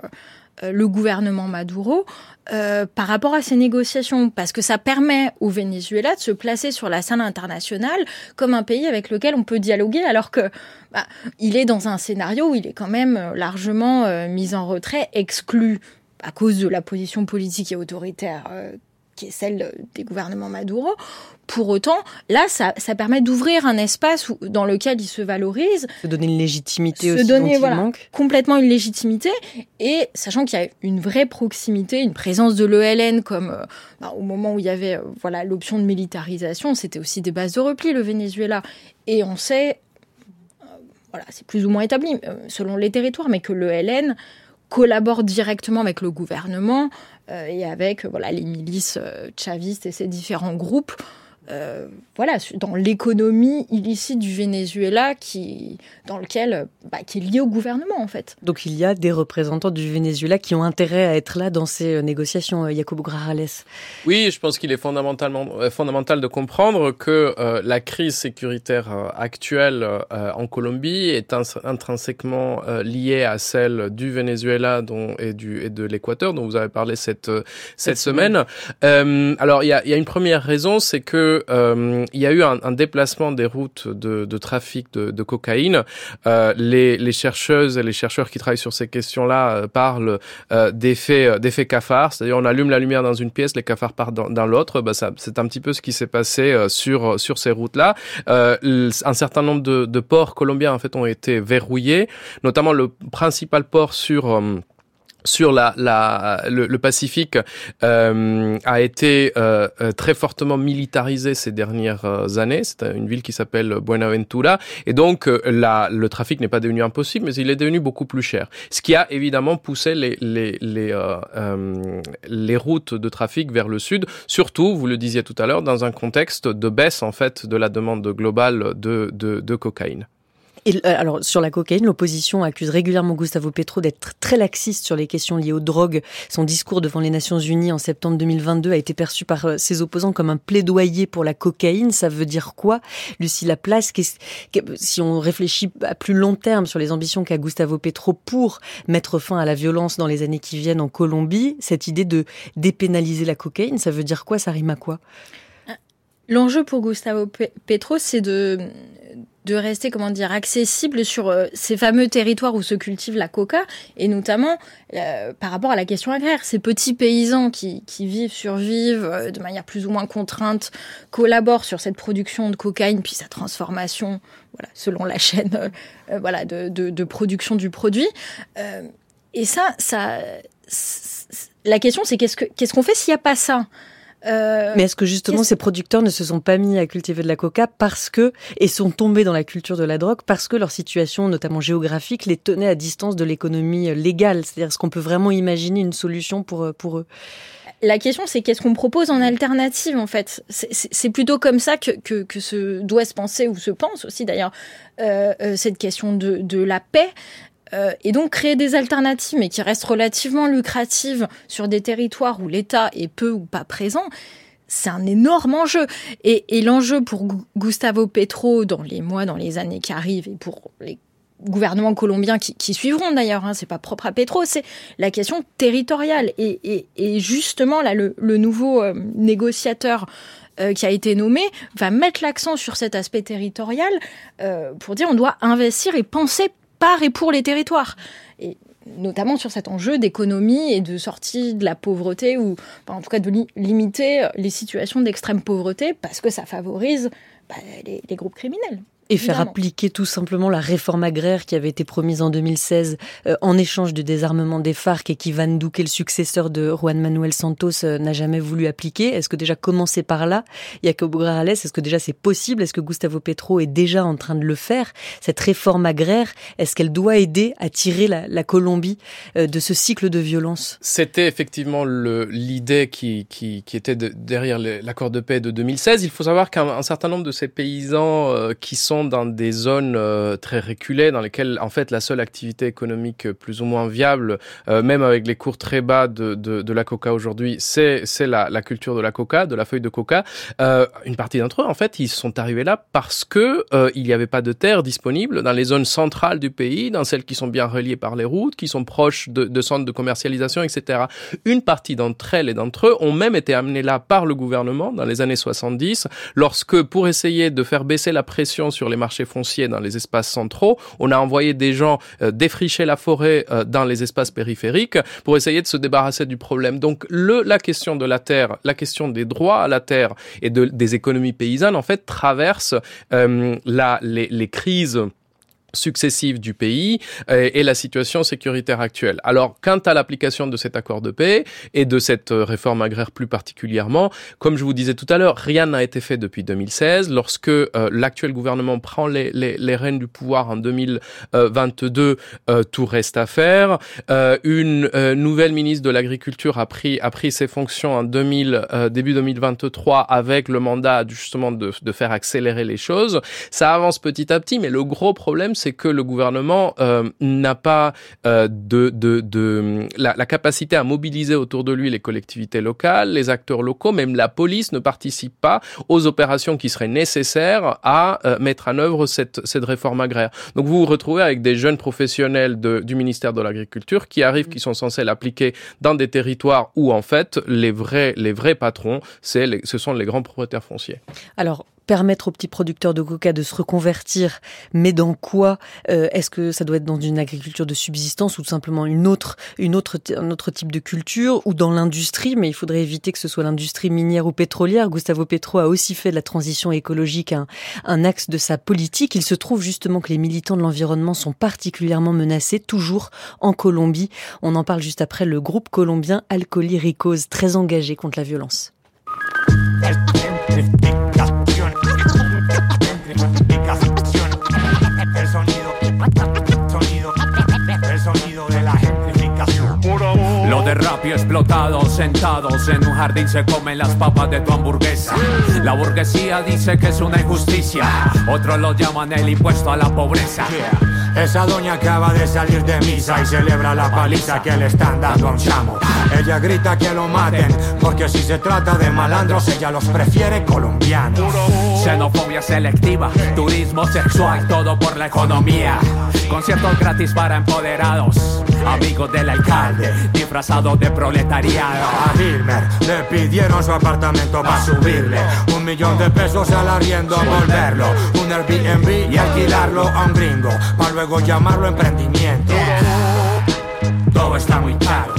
le gouvernement Maduro euh, par rapport à ces négociations, parce que ça permet au Venezuela de se placer sur la scène internationale comme un pays avec lequel on peut dialoguer, alors que bah, il est dans un scénario où il est quand même largement euh, mis en retrait, exclu à cause de la position politique et autoritaire euh, qui est celle des gouvernements Maduro. Pour autant, là, ça, ça permet d'ouvrir un espace où, dans lequel il se valorise. Se donner une légitimité se aussi donner, dont voilà, il manque. Complètement une légitimité. Et sachant qu'il y a une vraie proximité, une présence de l'ELN comme euh, bah, au moment où il y avait euh, voilà l'option de militarisation, c'était aussi des bases de repli, le Venezuela. Et on sait, euh, voilà, c'est plus ou moins établi euh, selon les territoires, mais que l'ELN collabore directement avec le gouvernement euh, et avec voilà les milices euh, chavistes et ces différents groupes euh, voilà dans l'économie illicite du Venezuela qui dans lequel bah, qui est lié au gouvernement en fait. Donc il y a des représentants du Venezuela qui ont intérêt à être là dans ces négociations Jacobo Grajales. Oui, je pense qu'il est fondamentalement euh, fondamental de comprendre que euh, la crise sécuritaire euh, actuelle euh, en Colombie est ins intrinsèquement euh, liée à celle du Venezuela dont, et, du, et de l'Équateur dont vous avez parlé cette, cette, cette semaine. semaine. alors il y a, y a une première raison, c'est que euh, il y a eu un, déplacement des routes de, trafic de, cocaïne. Euh, les, chercheuses et les chercheurs qui travaillent sur ces questions-là euh, parlent d'effets d'effets cafards, c'est-à-dire on allume la lumière dans une pièce, les cafards partent dans, l'autre. Bah, c'est un petit peu ce qui s'est passé sur sur ces routes-là. Un certain nombre de, de ports colombiens en fait ont été verrouillés, notamment le principal port sur sur la, la le, Pacifique euh, a été euh, euh, très fortement militarisé ces dernières euh, années. C'est une ville qui s'appelle Buenaventura et donc la, le trafic n'est pas devenu impossible, mais il est devenu beaucoup plus cher. Ce qui a évidemment poussé les les les, les routes de trafic vers le sud, surtout, vous le disiez tout à l'heure, dans un contexte de baisse en fait de la demande globale de de, de cocaïne. Euh, alors sur la cocaïne, l'opposition accuse régulièrement Gustavo Petro d'être très laxiste sur les questions liées aux drogues. Son discours devant les Nations Unies en septembre 2022 a été perçu par euh, ses opposants comme un plaidoyer pour la cocaïne. Ça veut dire quoi, Lucie Laplace? Si on réfléchit à plus long terme sur les ambitions qu'a Gustavo Petro pour mettre fin à la violence dans les années qui viennent en Colombie, cette idée de dépénaliser la cocaïne, ça veut dire quoi? Ça rime à quoi? L'enjeu pour Gustavo Petro, c'est de de rester, comment dire, accessible sur euh, ces fameux territoires où se cultive la coca, et notamment euh, par rapport à la question agraire. Ces petits paysans qui, vivent, survivent euh, de manière plus ou moins contrainte, collaborent sur cette production de cocaïne, puis sa transformation, voilà, selon la chaîne voilà, de, production du produit. et ça, ça, la question, c'est qu'est-ce qu'on ce qu'on fait s'il n'y a pas ça? Euh, Mais est-ce que justement ces producteurs ne se sont pas mis à cultiver de la coca parce que et sont tombés dans la culture de la drogue parce que leur situation, notamment géographique, les tenait à distance de l'économie euh, légale? C'est-à-dire, est-ce qu'on peut vraiment imaginer une solution pour euh, pour eux? La question, c'est qu'est-ce qu'on propose en alternative, en fait? C'est plutôt comme ça que, que, que, se doit se penser, ou se pense aussi d'ailleurs, euh, cette question de, de la paix. Euh, et donc créer des alternatives, mais qui restent relativement lucratives sur des territoires où l'État est peu ou pas présent, c'est un énorme enjeu. Et, l'enjeu pour Gustavo Petro dans les mois, dans les années qui arrivent, et pour les gouvernements colombiens qui, suivront d'ailleurs, hein, c'est pas propre à Petro, c'est la question territoriale. Et, justement, là, le, le nouveau euh, négociateur euh, qui a été nommé va mettre l'accent sur cet aspect territorial pour dire on doit investir et penser par et pour les territoires. Et notamment sur cet enjeu d'économie et de sortie de la pauvreté, ou en tout cas de limiter les situations d'extrême pauvreté, parce que ça favorise bah, les groupes criminels. Et faire appliquer tout simplement la réforme agraire qui avait été promise en 2016 euh, en échange du désarmement des FARC et qui Van Duque, le successeur de Juan Manuel Santos, euh, n'a jamais voulu appliquer. Est-ce que déjà commencer par là, Jacob Grales, est-ce que déjà c'est possible? Est-ce que Gustavo Petro est déjà en train de le faire? Cette réforme agraire, est-ce qu'elle doit aider à tirer la, la Colombie euh, de ce cycle de violence? C'était effectivement l'idée qui, qui, qui, était de, derrière l'accord de paix de 2016. Il faut savoir qu'un certain nombre de ces paysans qui sont dans des zones euh, très reculées dans lesquelles en fait la seule activité économique plus ou moins viable, euh, même avec les cours très bas de, de, la coca aujourd'hui, c'est la, la, culture de la coca, de la feuille de coca. Euh, une partie d'entre eux en fait ils sont arrivés là parce que il n'y avait pas de terre disponible dans les zones centrales du pays, dans celles qui sont bien reliées par les routes, qui sont proches de, de centres de commercialisation, etc. Une partie d'entre elles et d'entre eux ont même été amenés là par le gouvernement dans les années 70, lorsque pour essayer de faire baisser la pression sur les marchés fonciers dans les espaces centraux. On a envoyé des gens euh, défricher la forêt euh, dans les espaces périphériques pour essayer de se débarrasser du problème. Donc le, la question de la terre, la question des droits à la terre et de, des économies paysannes, en fait, traverse euh, la, les, les crises successives du pays euh, et, la situation sécuritaire actuelle. Alors, quant à l'application de cet accord de paix et de cette euh, réforme agraire plus particulièrement, comme je vous disais tout à l'heure, rien n'a été fait depuis 2016. Lorsque euh, l'actuel gouvernement prend les, les, les, rênes du pouvoir en 2022, tout reste à faire. une nouvelle ministre de l'Agriculture a pris, a pris ses fonctions en 2000, début 2023 avec le mandat justement de, de faire accélérer les choses. Ça avance petit à petit, mais le gros problème, c'est que le gouvernement euh, n'a pas euh, la, capacité à mobiliser autour de lui les collectivités locales, les acteurs locaux, même la police ne participe pas aux opérations qui seraient nécessaires à euh, mettre en œuvre cette, réforme agraire. Donc vous vous retrouvez avec des jeunes professionnels du ministère de l'Agriculture qui arrivent, qui sont censés l'appliquer dans des territoires où en fait les vrais, patrons, c'est ce sont les grands propriétaires fonciers. Alors permettre aux petits producteurs de coca de se reconvertir, mais dans quoi Est-ce que ça doit être dans une agriculture de subsistance ou tout simplement une autre, une autre, un autre type de culture ou dans l'industrie? Mais il faudrait éviter que ce soit l'industrie minière ou pétrolière. Gustavo Petro a aussi fait de la transition écologique un, un axe de sa politique. Il se trouve justement que les militants de l'environnement sont particulièrement menacés, toujours en Colombie. On en parle juste après le groupe colombien Alcooli Ricos, très engagé contre la violence. De rapio explotados, sentados en un jardín se comen las papas de tu hamburguesa. La burguesía dice que es una injusticia, otros lo llaman el impuesto a la pobreza. Esa doña acaba de salir de misa y celebra la paliza que le están dando a un chamo. Ella grita que lo maten, porque si se trata de malandros, ella los prefiere colombianos. Xenofobia selectiva, turismo sexual, todo por la economía. Conciertos gratis para empoderados, amigos del alcalde, disfrazados de proletariado. A Hilmer le pidieron su apartamento para subirle un millón de pesos al arriendo, volverlo un Airbnb y alquilarlo a un gringo, para luego llamarlo emprendimiento. Todo está muy caro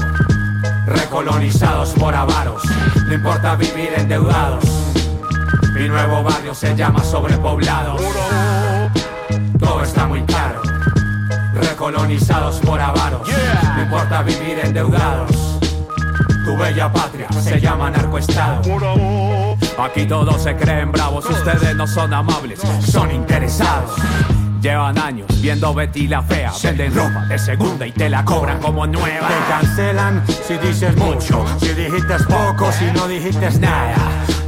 recolonizados por avaros. No importa vivir endeudados. Mi nuevo barrio se llama sobrepoblados. Todo está muy caro. Recolonizados por avaros. No importa vivir endeudados. Tu bella patria se llama narcoestado. Aquí todos se creen bravos, ustedes no son amables, son interesados. Llevan años viendo Betty la fea. Venden ropa de segunda y te la cobran como nueva. Te cancelan si dices mucho, si dijiste poco, si no dijiste nada.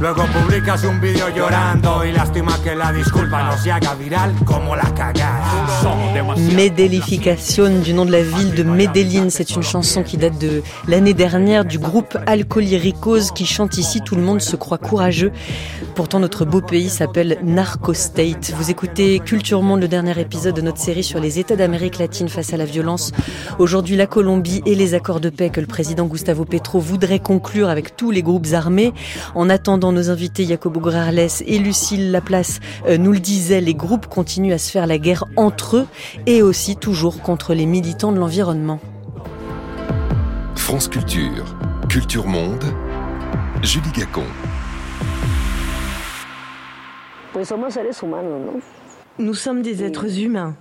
Luego publicas un vídeo llorando y lástima que la disculpa no se haga viral como la cagada. Medelification du nom de la ville de Medellin, c'est une chanson qui date de l'année dernière du groupe Alcoliricos qui chante ici Tout le monde se croit courageux. Pourtant notre beau pays s'appelle Narco State. Vous écoutez Culture Monde, le dernier épisode de notre série sur les États d'Amérique latine face à la violence. Aujourd'hui la Colombie et les accords de paix que le président Gustavo Petro voudrait conclure avec tous les groupes armés. En attendant nos invités Jacobo Grarles et Lucille Laplace euh, nous le disaient, les groupes continuent à se faire la guerre entre eux et aussi toujours contre les militants de l'environnement. France Culture, Culture Monde, Julie Gacon. Nous sommes des êtres humains.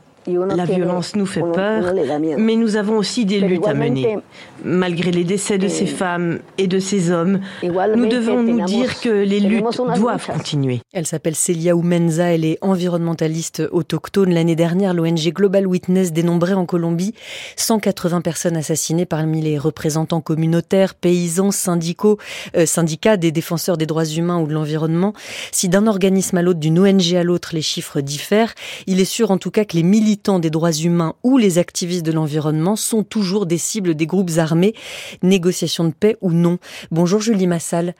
La violence nous fait peur, mais nous avons aussi des luttes à mener. Malgré les décès de ces femmes et de ces hommes, nous devons nous dire que les luttes doivent continuer. Elle s'appelle Celia Oumenza, elle est environnementaliste autochtone. L'année dernière, l'ONG Global Witness dénombrait en Colombie 180 personnes assassinées parmi les représentants communautaires, paysans, syndicaux, euh, syndicats des défenseurs des droits humains ou de l'environnement. Si d'un organisme à l'autre, d'une ONG à l'autre, les chiffres diffèrent, il est sûr en tout cas que les militants des droits humains ou les activistes de l'environnement sont toujours des cibles des groupes armés, négociations de paix ou non? Bonjour Julie Massal.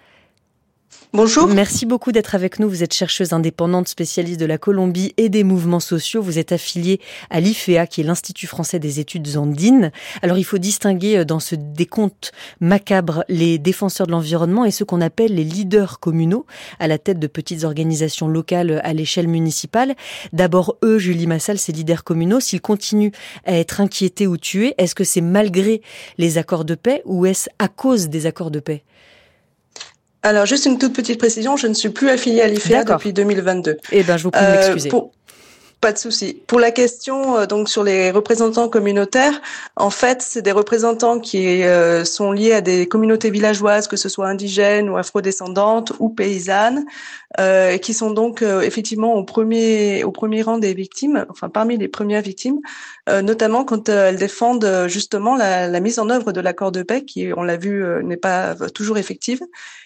Bonjour. Merci beaucoup d'être avec nous. Vous êtes chercheuse indépendante, spécialiste de la Colombie et des mouvements sociaux. Vous êtes affiliée à l'IFEA, qui est l'Institut français des études andines. Alors, il faut distinguer euh, dans ce décompte macabre les défenseurs de l'environnement et ceux qu'on appelle les leaders communaux, à la tête de petites organisations locales à l'échelle municipale. D'abord, eux, Julie Massal, ces leaders communaux, s'ils continuent à être inquiétés ou tués, est-ce que c'est malgré les accords de paix ou est-ce à cause des accords de paix? Alors, juste une toute petite précision, je ne suis plus affiliée à l'IFEA depuis 2022. Eh ben, je vous prie de m'excuser. Euh, pas de souci. Pour la question euh, donc sur les représentants communautaires, en fait, c'est des représentants qui euh, sont liés à des communautés villageoises, que ce soit indigènes ou afrodescendantes ou paysannes, euh, qui sont donc effectivement au premier au premier rang des victimes, enfin parmi les premières victimes, notamment quand elles défendent justement la, la, mise en œuvre de l'accord de paix, qui on l'a vu n'est pas toujours effective,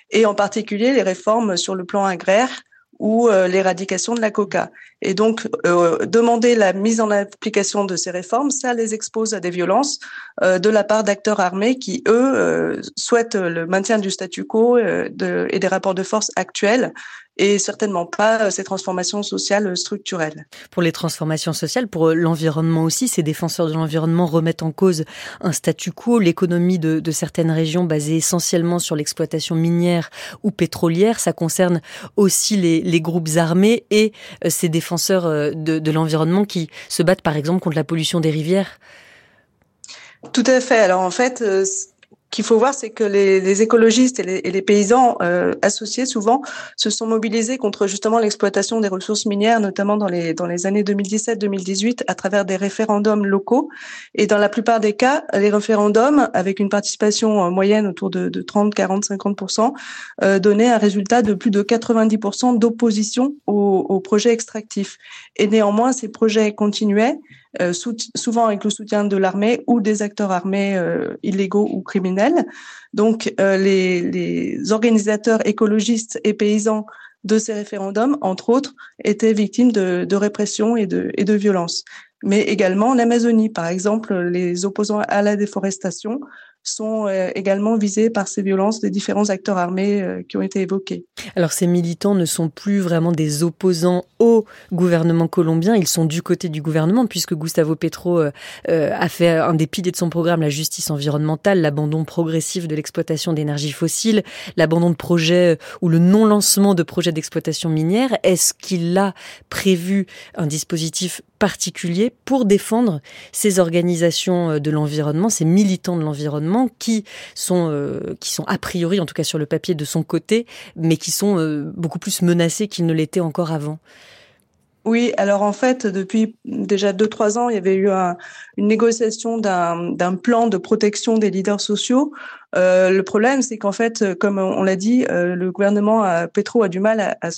et en particulier les réformes sur le plan agraire ou euh, l'éradication de la coca. Et donc, euh, demander la mise en application de ces réformes, ça les expose à des violences euh, de la part d'acteurs armés qui, eux, souhaitent le maintien du statu quo de, et des rapports de force actuels et certainement pas ces transformations sociales structurelles. Pour les transformations sociales, pour l'environnement aussi, ces défenseurs de l'environnement remettent en cause un statu quo, l'économie de, de, certaines régions basée essentiellement sur l'exploitation minière ou pétrolière. Ça concerne aussi les, les groupes armés et ces défenseurs de, de l'environnement qui se battent par exemple contre la pollution des rivières. Tout à fait. Alors en fait, qu'il faut voir, c'est que les, écologistes et les, paysans euh, associés souvent se sont mobilisés contre justement l'exploitation des ressources minières, notamment dans les dans les années 2017-2018, à travers des référendums locaux. Et dans la plupart des cas, les référendums, avec une participation moyenne autour de, de 30, 40, 50% euh, donnaient un résultat de plus de 90% d'opposition aux, aux projets extractifs. Et néanmoins, ces projets continuaient. Euh, souvent avec le soutien de l'armée ou des acteurs armés euh, illégaux ou criminels. Donc euh, les, les organisateurs écologistes et paysans de ces référendums, entre autres, étaient victimes de, de répression et de, et de violence. Mais également l'Amazonie, par exemple, les opposants à la déforestation sont euh, également visés par ces violences des différents acteurs armés euh, qui ont été évoqués. Alors ces militants ne sont plus vraiment des opposants au gouvernement colombien, ils sont du côté du gouvernement puisque Gustavo Petro euh, a fait un des piliers de son programme la justice environnementale, l'abandon progressif de l'exploitation d'énergie fossile, l'abandon de projets ou le non-lancement de projets d'exploitation minière. Est-ce qu'il a prévu un dispositif particulier pour défendre ces organisations de l'environnement, ces militants de l'environnement qui sont euh, qui sont a priori, en tout cas sur le papier, de son côté, mais qui sont euh, beaucoup plus menacés qu'ils ne l'étaient encore avant. Oui, alors en fait, depuis déjà deux trois ans, il y avait eu un, une négociation d'un plan de protection des leaders sociaux euh, le problème, c'est qu'en fait, comme on l'a dit, euh, le gouvernement à Petro a du mal à,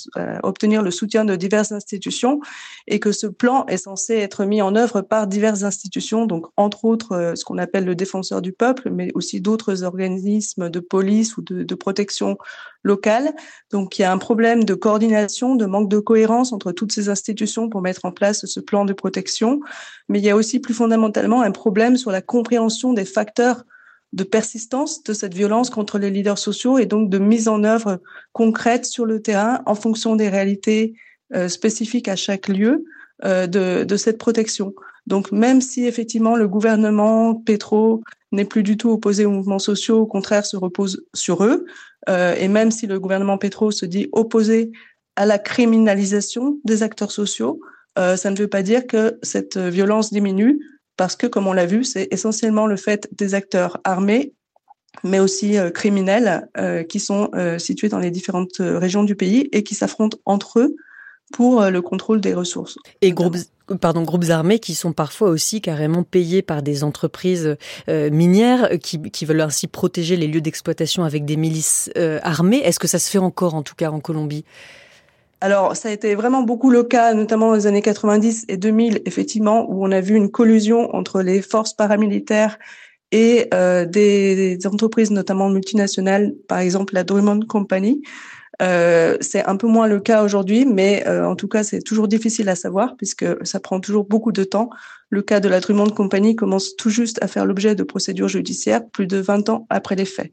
obtenir le soutien de diverses institutions et que ce plan est censé être mis en œuvre par diverses institutions, donc entre autres euh, ce qu'on appelle le défenseur du peuple, mais aussi d'autres organismes de police ou de, de, protection locale. Donc il y a un problème de coordination, de manque de cohérence entre toutes ces institutions pour mettre en place ce plan de protection, mais il y a aussi plus fondamentalement un problème sur la compréhension des facteurs de persistance de cette violence contre les leaders sociaux et donc de mise en œuvre concrète sur le terrain en fonction des réalités euh, spécifiques à chaque lieu euh, de, cette protection. Donc même si effectivement le gouvernement Petro n'est plus du tout opposé aux mouvements sociaux, au contraire se repose sur eux, euh, et même si le gouvernement Petro se dit opposé à la criminalisation des acteurs sociaux, ça ne veut pas dire que cette violence diminue parce que, comme on l'a vu, c'est essentiellement le fait des acteurs armés, mais aussi euh, criminels, euh, qui sont euh, situés dans les différentes régions du pays et qui s'affrontent entre eux pour le contrôle des ressources. Et groupes, pardon, groupes armés qui sont parfois aussi carrément payés par des entreprises minières qui, qui, veulent ainsi protéger les lieux d'exploitation avec des milices armées. Est-ce que ça se fait encore, en tout cas, en Colombie? Alors, ça a été vraiment beaucoup le cas, notamment dans les années 90 et 2000, effectivement, où on a vu une collusion entre les forces paramilitaires et euh, des, entreprises, notamment multinationales, par exemple la Drummond Company. Euh, c'est un peu moins le cas aujourd'hui, mais euh, en tout cas, c'est toujours difficile à savoir puisque ça prend toujours beaucoup de temps. Le cas de la Drummond Company commence tout juste à faire l'objet de procédures judiciaires plus de 20 ans après les faits.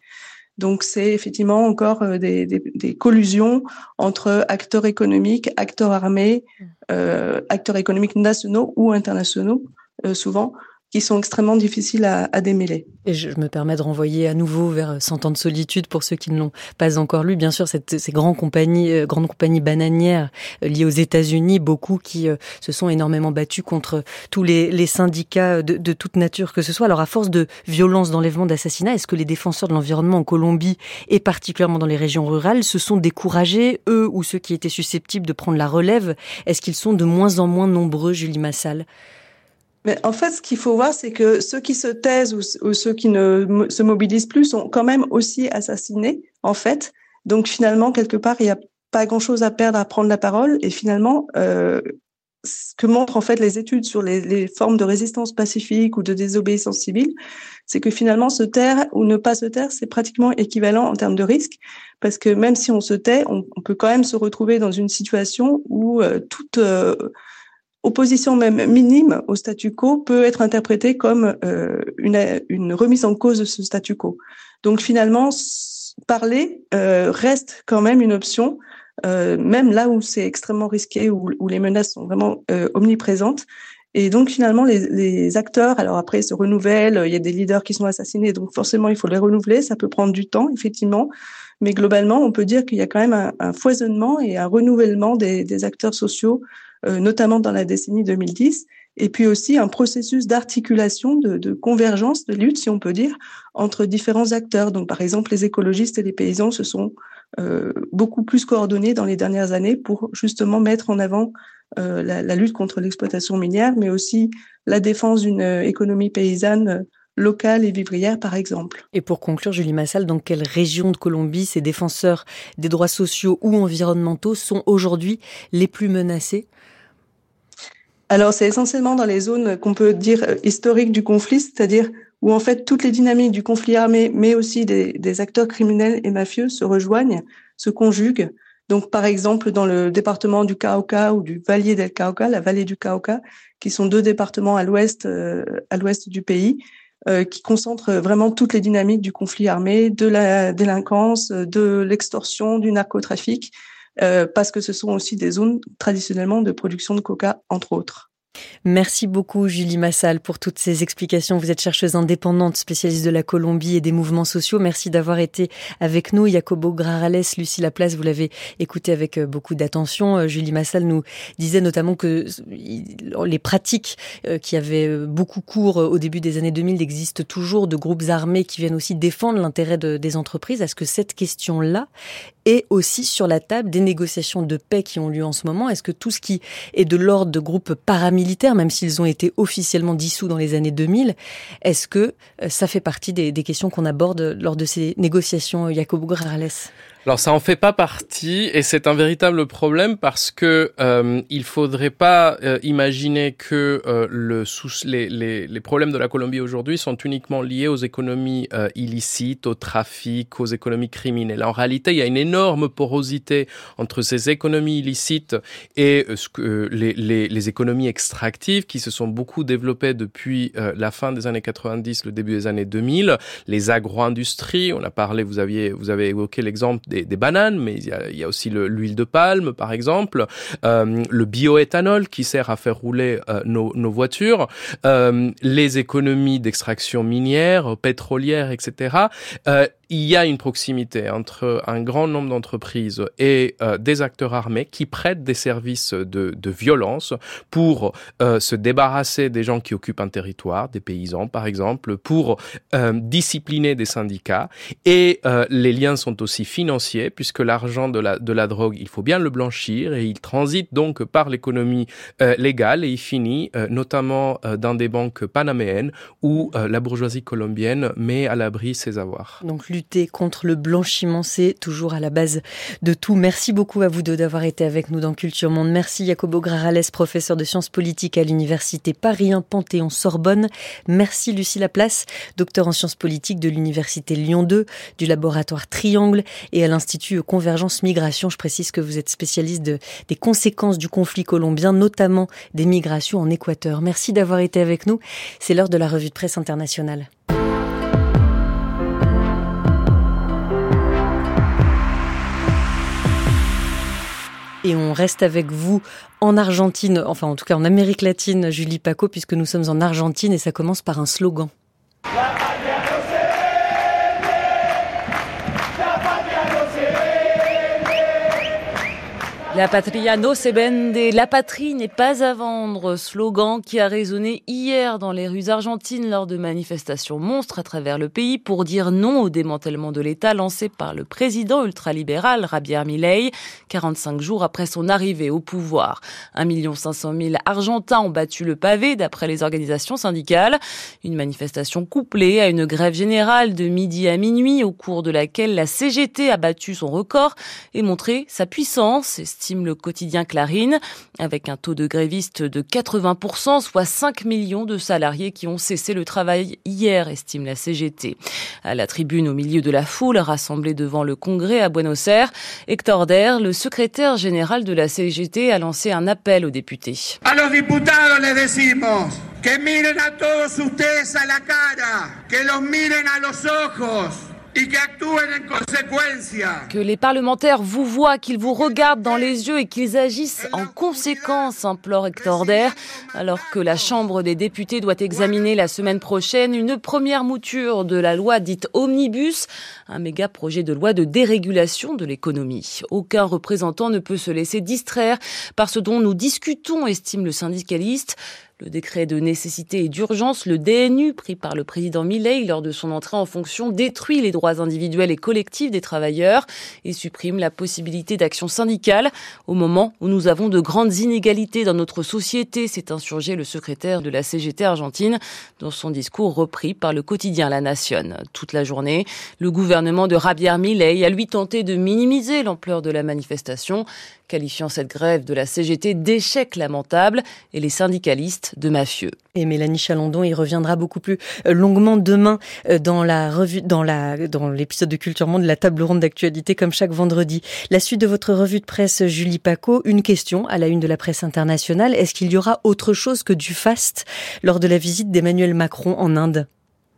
Donc c'est effectivement encore euh, des, des, des, collusions entre acteurs économiques, acteurs armés, mmh. euh, acteurs économiques nationaux ou internationaux, euh, souvent, qui sont extrêmement difficiles à, à, démêler. Et je me permets de renvoyer à nouveau vers Cent ans de solitude pour ceux qui ne l'ont pas encore lu. Bien sûr, cette, ces grandes compagnies, euh, grandes compagnies bananières euh, liées aux États-Unis, beaucoup qui euh, se sont énormément battus contre tous les, les syndicats de, de, toute nature que ce soit. Alors, à force de violence, d'enlèvement, d'assassinat, est-ce que les défenseurs de l'environnement en Colombie et particulièrement dans les régions rurales se sont découragés, eux ou ceux qui étaient susceptibles de prendre la relève? Est-ce qu'ils sont de moins en moins nombreux, Julie Massal? Mais en fait, ce qu'il faut voir, c'est que ceux qui se taisent ou, ceux qui ne se mobilisent plus sont quand même aussi assassinés, en fait. Donc finalement, quelque part, il n'y a pas grand-chose à perdre à prendre la parole. Et finalement, euh, ce que montrent en fait les études sur les, formes de résistance pacifique ou de désobéissance civile, c'est que finalement se taire ou ne pas se taire, c'est pratiquement équivalent en termes de risque, parce que même si on se tait, on, on peut quand même se retrouver dans une situation où euh, toute euh, opposition même minime au statu quo peut être interprétée comme euh, une, une, remise en cause de ce statu quo. Donc finalement, parler euh, reste quand même une option même là où c'est extrêmement risqué, où, où, les menaces sont vraiment omniprésentes. Et donc finalement, les, les, acteurs, alors après, se renouvellent, il y a des leaders qui sont assassinés, donc forcément, il faut les renouveler, ça peut prendre du temps, effectivement, mais globalement, on peut dire qu'il y a quand même un, un foisonnement et un renouvellement des, des acteurs sociaux, euh, notamment dans la décennie 2010, et puis aussi un processus d'articulation, de, de, convergence, de lutte, si on peut dire, entre différents acteurs. Donc par exemple, les écologistes et les paysans se sont euh, beaucoup plus coordonnés dans les dernières années pour justement mettre en avant euh, la, la, lutte contre l'exploitation minière, mais aussi la défense d'une euh, économie paysanne euh, locale et vivrière, par exemple. Et pour conclure, Julie Massal, dans quelle région de Colombie ces défenseurs des droits sociaux ou environnementaux sont aujourd'hui les plus menacés? Alors, c'est essentiellement dans les zones qu'on peut dire historiques du conflit, c'est-à-dire où en fait toutes les dynamiques du conflit armé, mais aussi des, des acteurs criminels et mafieux se rejoignent, se conjuguent. Donc, par exemple, dans le département du Cauca ou du Valier del Cauca, la vallée du Cauca, qui sont deux départements à l'ouest, euh, à l'ouest du pays, euh, qui concentrent vraiment toutes les dynamiques du conflit armé, de la délinquance, de l'extorsion, du narcotrafic, euh, parce que ce sont aussi des zones traditionnellement de production de coca, entre autres. Merci beaucoup Julie Massal pour toutes ces explications. Vous êtes chercheuse indépendante, spécialiste de la Colombie et des mouvements sociaux. Merci d'avoir été avec nous. Jacobo Grarales, Lucie Laplace, vous l'avez écouté avec euh, beaucoup d'attention. Euh, Julie Massal nous disait notamment que les pratiques qui avaient beaucoup cours au début des années 2000 existent toujours de groupes armés qui viennent aussi défendre l'intérêt de, des entreprises. Est-ce que cette question-là est aussi sur la table des négociations de paix qui ont lieu en ce moment Est-ce que tout ce qui est de l'ordre de groupes paramilitaires militaires, même s'ils ont été officiellement dissous dans les années 2000. Est-ce que euh, ça fait partie des, questions qu'on aborde lors de ces négociations, Jacobo Grarales alors ça en fait pas partie et c'est un véritable problème parce que euh, il faudrait pas euh, imaginer que euh, le sous, les, les, les, problèmes de la Colombie aujourd'hui sont uniquement liés aux économies euh, illicites, au trafic, aux économies criminelles. En réalité, il y a une énorme porosité entre ces économies illicites et ce que, les, les, les, économies extractives qui se sont beaucoup développées depuis la fin des années 90, le début des années 2000, les agro-industries. On a parlé, vous aviez vous avez évoqué l'exemple des, des, bananes, mais il y a, il y a aussi l'huile de palme, par exemple, euh, le bioéthanol qui sert à faire rouler euh, nos, nos, voitures, euh, les économies d'extraction minière, pétrolière, etc. Il y a une proximité entre un grand nombre d'entreprises et euh, des acteurs armés qui prêtent des services de, violence pour euh, se débarrasser des gens qui occupent un territoire, des paysans par exemple, pour euh, discipliner des syndicats. Et les liens sont aussi financiers puisque l'argent de la, drogue, il faut bien le blanchir et il transite donc par l'économie légale et il finit notamment dans des banques panaméennes où la bourgeoisie colombienne met à l'abri ses avoirs. Lutter contre le blanchiment, c'est toujours à la base de tout. Merci beaucoup à vous deux d'avoir été avec nous dans Culture Monde. Merci Jacobo Grarales, professeur de sciences politiques à l'université Paris 1 Panthéon Sorbonne. Merci Lucie Laplace, docteur en sciences politiques de l'université Lyon 2, du laboratoire Triangle et à l'Institut Convergence Migration. Je précise que vous êtes spécialiste de, des conséquences du conflit colombien, notamment des migrations en Équateur. Merci d'avoir été avec nous. C'est l'heure de la revue de presse internationale. Et on reste avec vous en Argentine, enfin en tout cas en Amérique latine, Julie Paco, puisque nous sommes en Argentine et ça commence par un slogan. La patria no se la patrie n'est pas à vendre, slogan qui a résonné hier dans les rues argentines lors de manifestations monstres à travers le pays pour dire non au démantèlement de l'État lancé par le président ultralibéral Javier Milei, 45 jours après son arrivée au pouvoir. 1 500 000 Argentins ont battu le pavé d'après les organisations syndicales. Une manifestation couplée à une grève générale de midi à minuit au cours de laquelle la CGT a battu son record et montré sa puissance, estime le quotidien Clarine, avec un taux de grévistes de 80%, soit 5 millions de salariés qui ont cessé le travail hier, estime la CGT. À la tribune au milieu de la foule rassemblée devant le Congrès à Buenos Aires, Hector Der, le secrétaire général de la CGT, a lancé un appel aux députés. A los diputados les decimos que miren a todos ustedes a la cara, que los miren a los ojos Que les parlementaires vous voient, qu'ils vous regardent dans les yeux et qu'ils agissent en conséquence, implore Hector Dair, alors que la Chambre des députés doit examiner la semaine prochaine une première mouture de la loi dite Omnibus, un méga projet de loi de dérégulation de l'économie. Aucun représentant ne peut se laisser distraire par ce dont nous discutons, estime le syndicaliste. Le décret de nécessité et d'urgence, le DNU, pris par le président Milley lors de son entrée en fonction, détruit les droits individuels et collectifs des travailleurs et supprime la possibilité d'action syndicale au moment où nous avons de grandes inégalités dans notre société, s'est insurgé le secrétaire de la CGT argentine dans son discours repris par le quotidien La Nation. Toute la journée, le gouvernement de Javier Milei a lui tenté de minimiser l'ampleur de la manifestation qualifiant cette grève de la CGT d'échec lamentable et les syndicalistes de mafieux. Et Mélanie Chalandon y reviendra beaucoup plus euh, longuement demain euh, dans l'épisode de Culture Monde, la table ronde d'actualité comme chaque vendredi. La suite de votre revue de presse, Julie Paco, une question à la une de la presse internationale. Est-ce qu'il y aura autre chose que du faste lors de la visite d'Emmanuel Macron en Inde?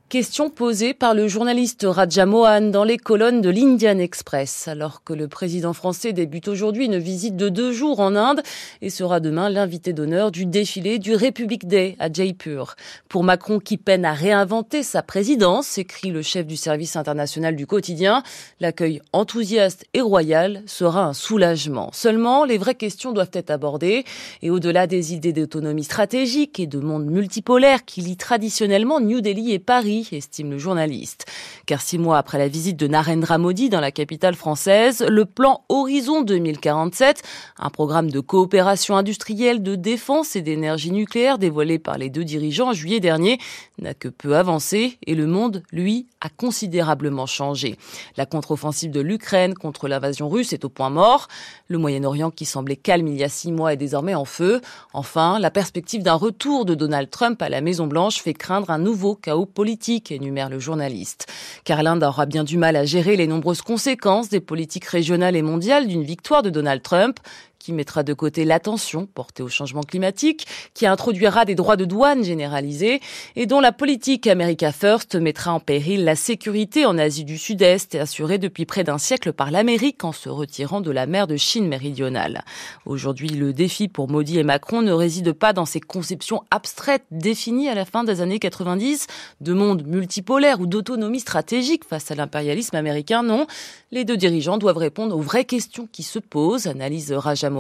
Question posée par le journaliste Raja Mohan dans les colonnes de l'Indian Express, alors que le président français débute aujourd'hui une visite de deux jours en Inde et sera demain l'invité d'honneur du défilé du Republic Day à Jaipur. Pour Macron qui peine à réinventer sa présidence, écrit le chef du service international du quotidien, l'accueil enthousiaste et royal sera un soulagement. Seulement, les vraies questions doivent être abordées et au-delà des idées d'autonomie stratégique et de monde multipolaire qui lient traditionnellement New Delhi et Paris, estime le journaliste. Car six mois après la visite de Narendra Modi dans la capitale française, le plan Horizon 2047, un programme de coopération industrielle, de défense et d'énergie nucléaire dévoilé par les deux dirigeants en juillet dernier, n'a que peu avancé et le monde, lui, a considérablement changé. La contre-offensive de l'Ukraine contre l'invasion russe est au point mort. Le Moyen-Orient qui semblait calme il y a six mois est désormais en feu. Enfin, la perspective d'un retour de Donald Trump à la Maison-Blanche fait craindre un nouveau chaos politique énumère le journaliste. Car l'Inde aura bien du mal à gérer les nombreuses conséquences des politiques régionales et mondiales d'une victoire de Donald Trump, qui mettra de côté l'attention portée au changement climatique, qui introduira des droits de douane généralisés et dont la politique America First mettra en péril la sécurité en Asie du Sud-Est, assurée depuis près d'un siècle par l'Amérique en se retirant de la mer de Chine méridionale. Aujourd'hui, le défi pour Modi et Macron ne réside pas dans ces conceptions abstraites définies à la fin des années 90 de monde multipolaire ou d'autonomie stratégique face à l'impérialisme américain, non. Les deux dirigeants doivent répondre aux vraies questions qui se posent, analyse Rajam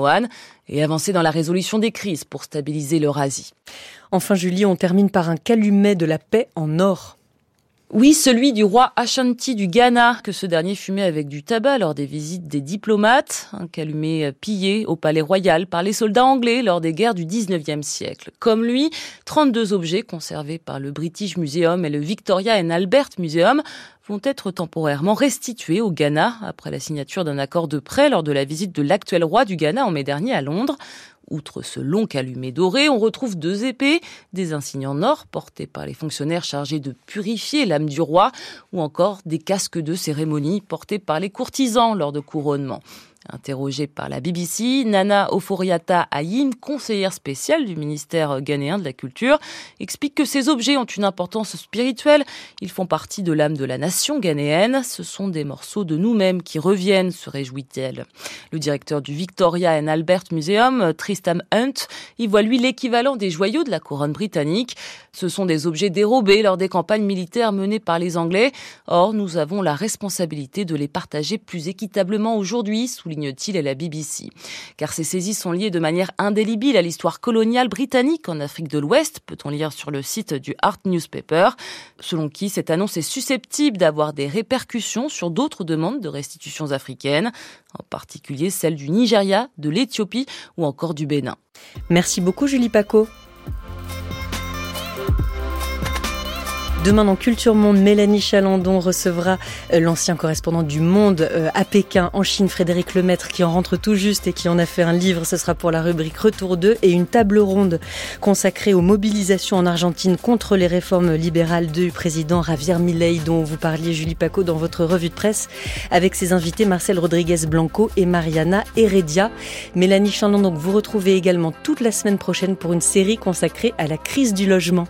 et avancer dans la résolution des crises pour stabiliser l'Eurasie. Enfin, Julie, on termine par un calumet de la paix en or. Oui, celui du roi Ashanti du Ghana, que ce dernier fumait avec du tabac lors des visites des diplomates, un calumet pillé au palais royal par les soldats anglais lors des guerres du 19e siècle. Comme lui, 32 objets conservés par le British Museum et le Victoria and Albert Museum vont être temporairement restitués au Ghana après la signature d'un accord de prêt lors de la visite de l'actuel roi du Ghana en mai dernier à Londres. Outre ce long calumet doré, on retrouve deux épées, des insignes en or portés par les fonctionnaires chargés de purifier l'âme du roi, ou encore des casques de cérémonie portés par les courtisans lors de couronnement. Interrogée par la BBC, Nana Oforiata Ayim, conseillère spéciale du ministère ghanéen de la Culture, explique que ces objets ont une importance spirituelle. Ils font partie de l'âme de la nation ghanéenne. Ce sont des morceaux de nous-mêmes qui reviennent, se réjouit-elle. Le directeur du Victoria and Albert Museum, Tristam Hunt, y voit lui l'équivalent des joyaux de la couronne britannique. Ce sont des objets dérobés lors des campagnes militaires menées par les Anglais. Or, nous avons la responsabilité de les partager plus équitablement aujourd'hui, souligne-t-il à la BBC. Car ces saisies sont liées de manière indélébile à l'histoire coloniale britannique en Afrique de l'Ouest, peut-on lire sur le site du Art Newspaper, selon qui cette annonce est susceptible d'avoir des répercussions sur d'autres demandes de restitutions africaines, en particulier celles du Nigeria, de l'Éthiopie ou encore du Bénin. Merci beaucoup Julie Paco. Demain dans Culture Monde, Mélanie Chalandon recevra euh, l'ancien correspondant du Monde euh, à Pékin, en Chine, Frédéric Lemaître, qui en rentre tout juste et qui en a fait un livre. Ce sera pour la rubrique Retour 2 et une table ronde consacrée aux mobilisations en Argentine contre les réformes libérales du président Javier Milei, dont vous parliez, Julie Paco, dans votre revue de presse, avec ses invités Marcel Rodriguez Blanco et Mariana Heredia. Mélanie Chalandon, donc, vous retrouvez également toute la semaine prochaine pour une série consacrée à la crise du logement.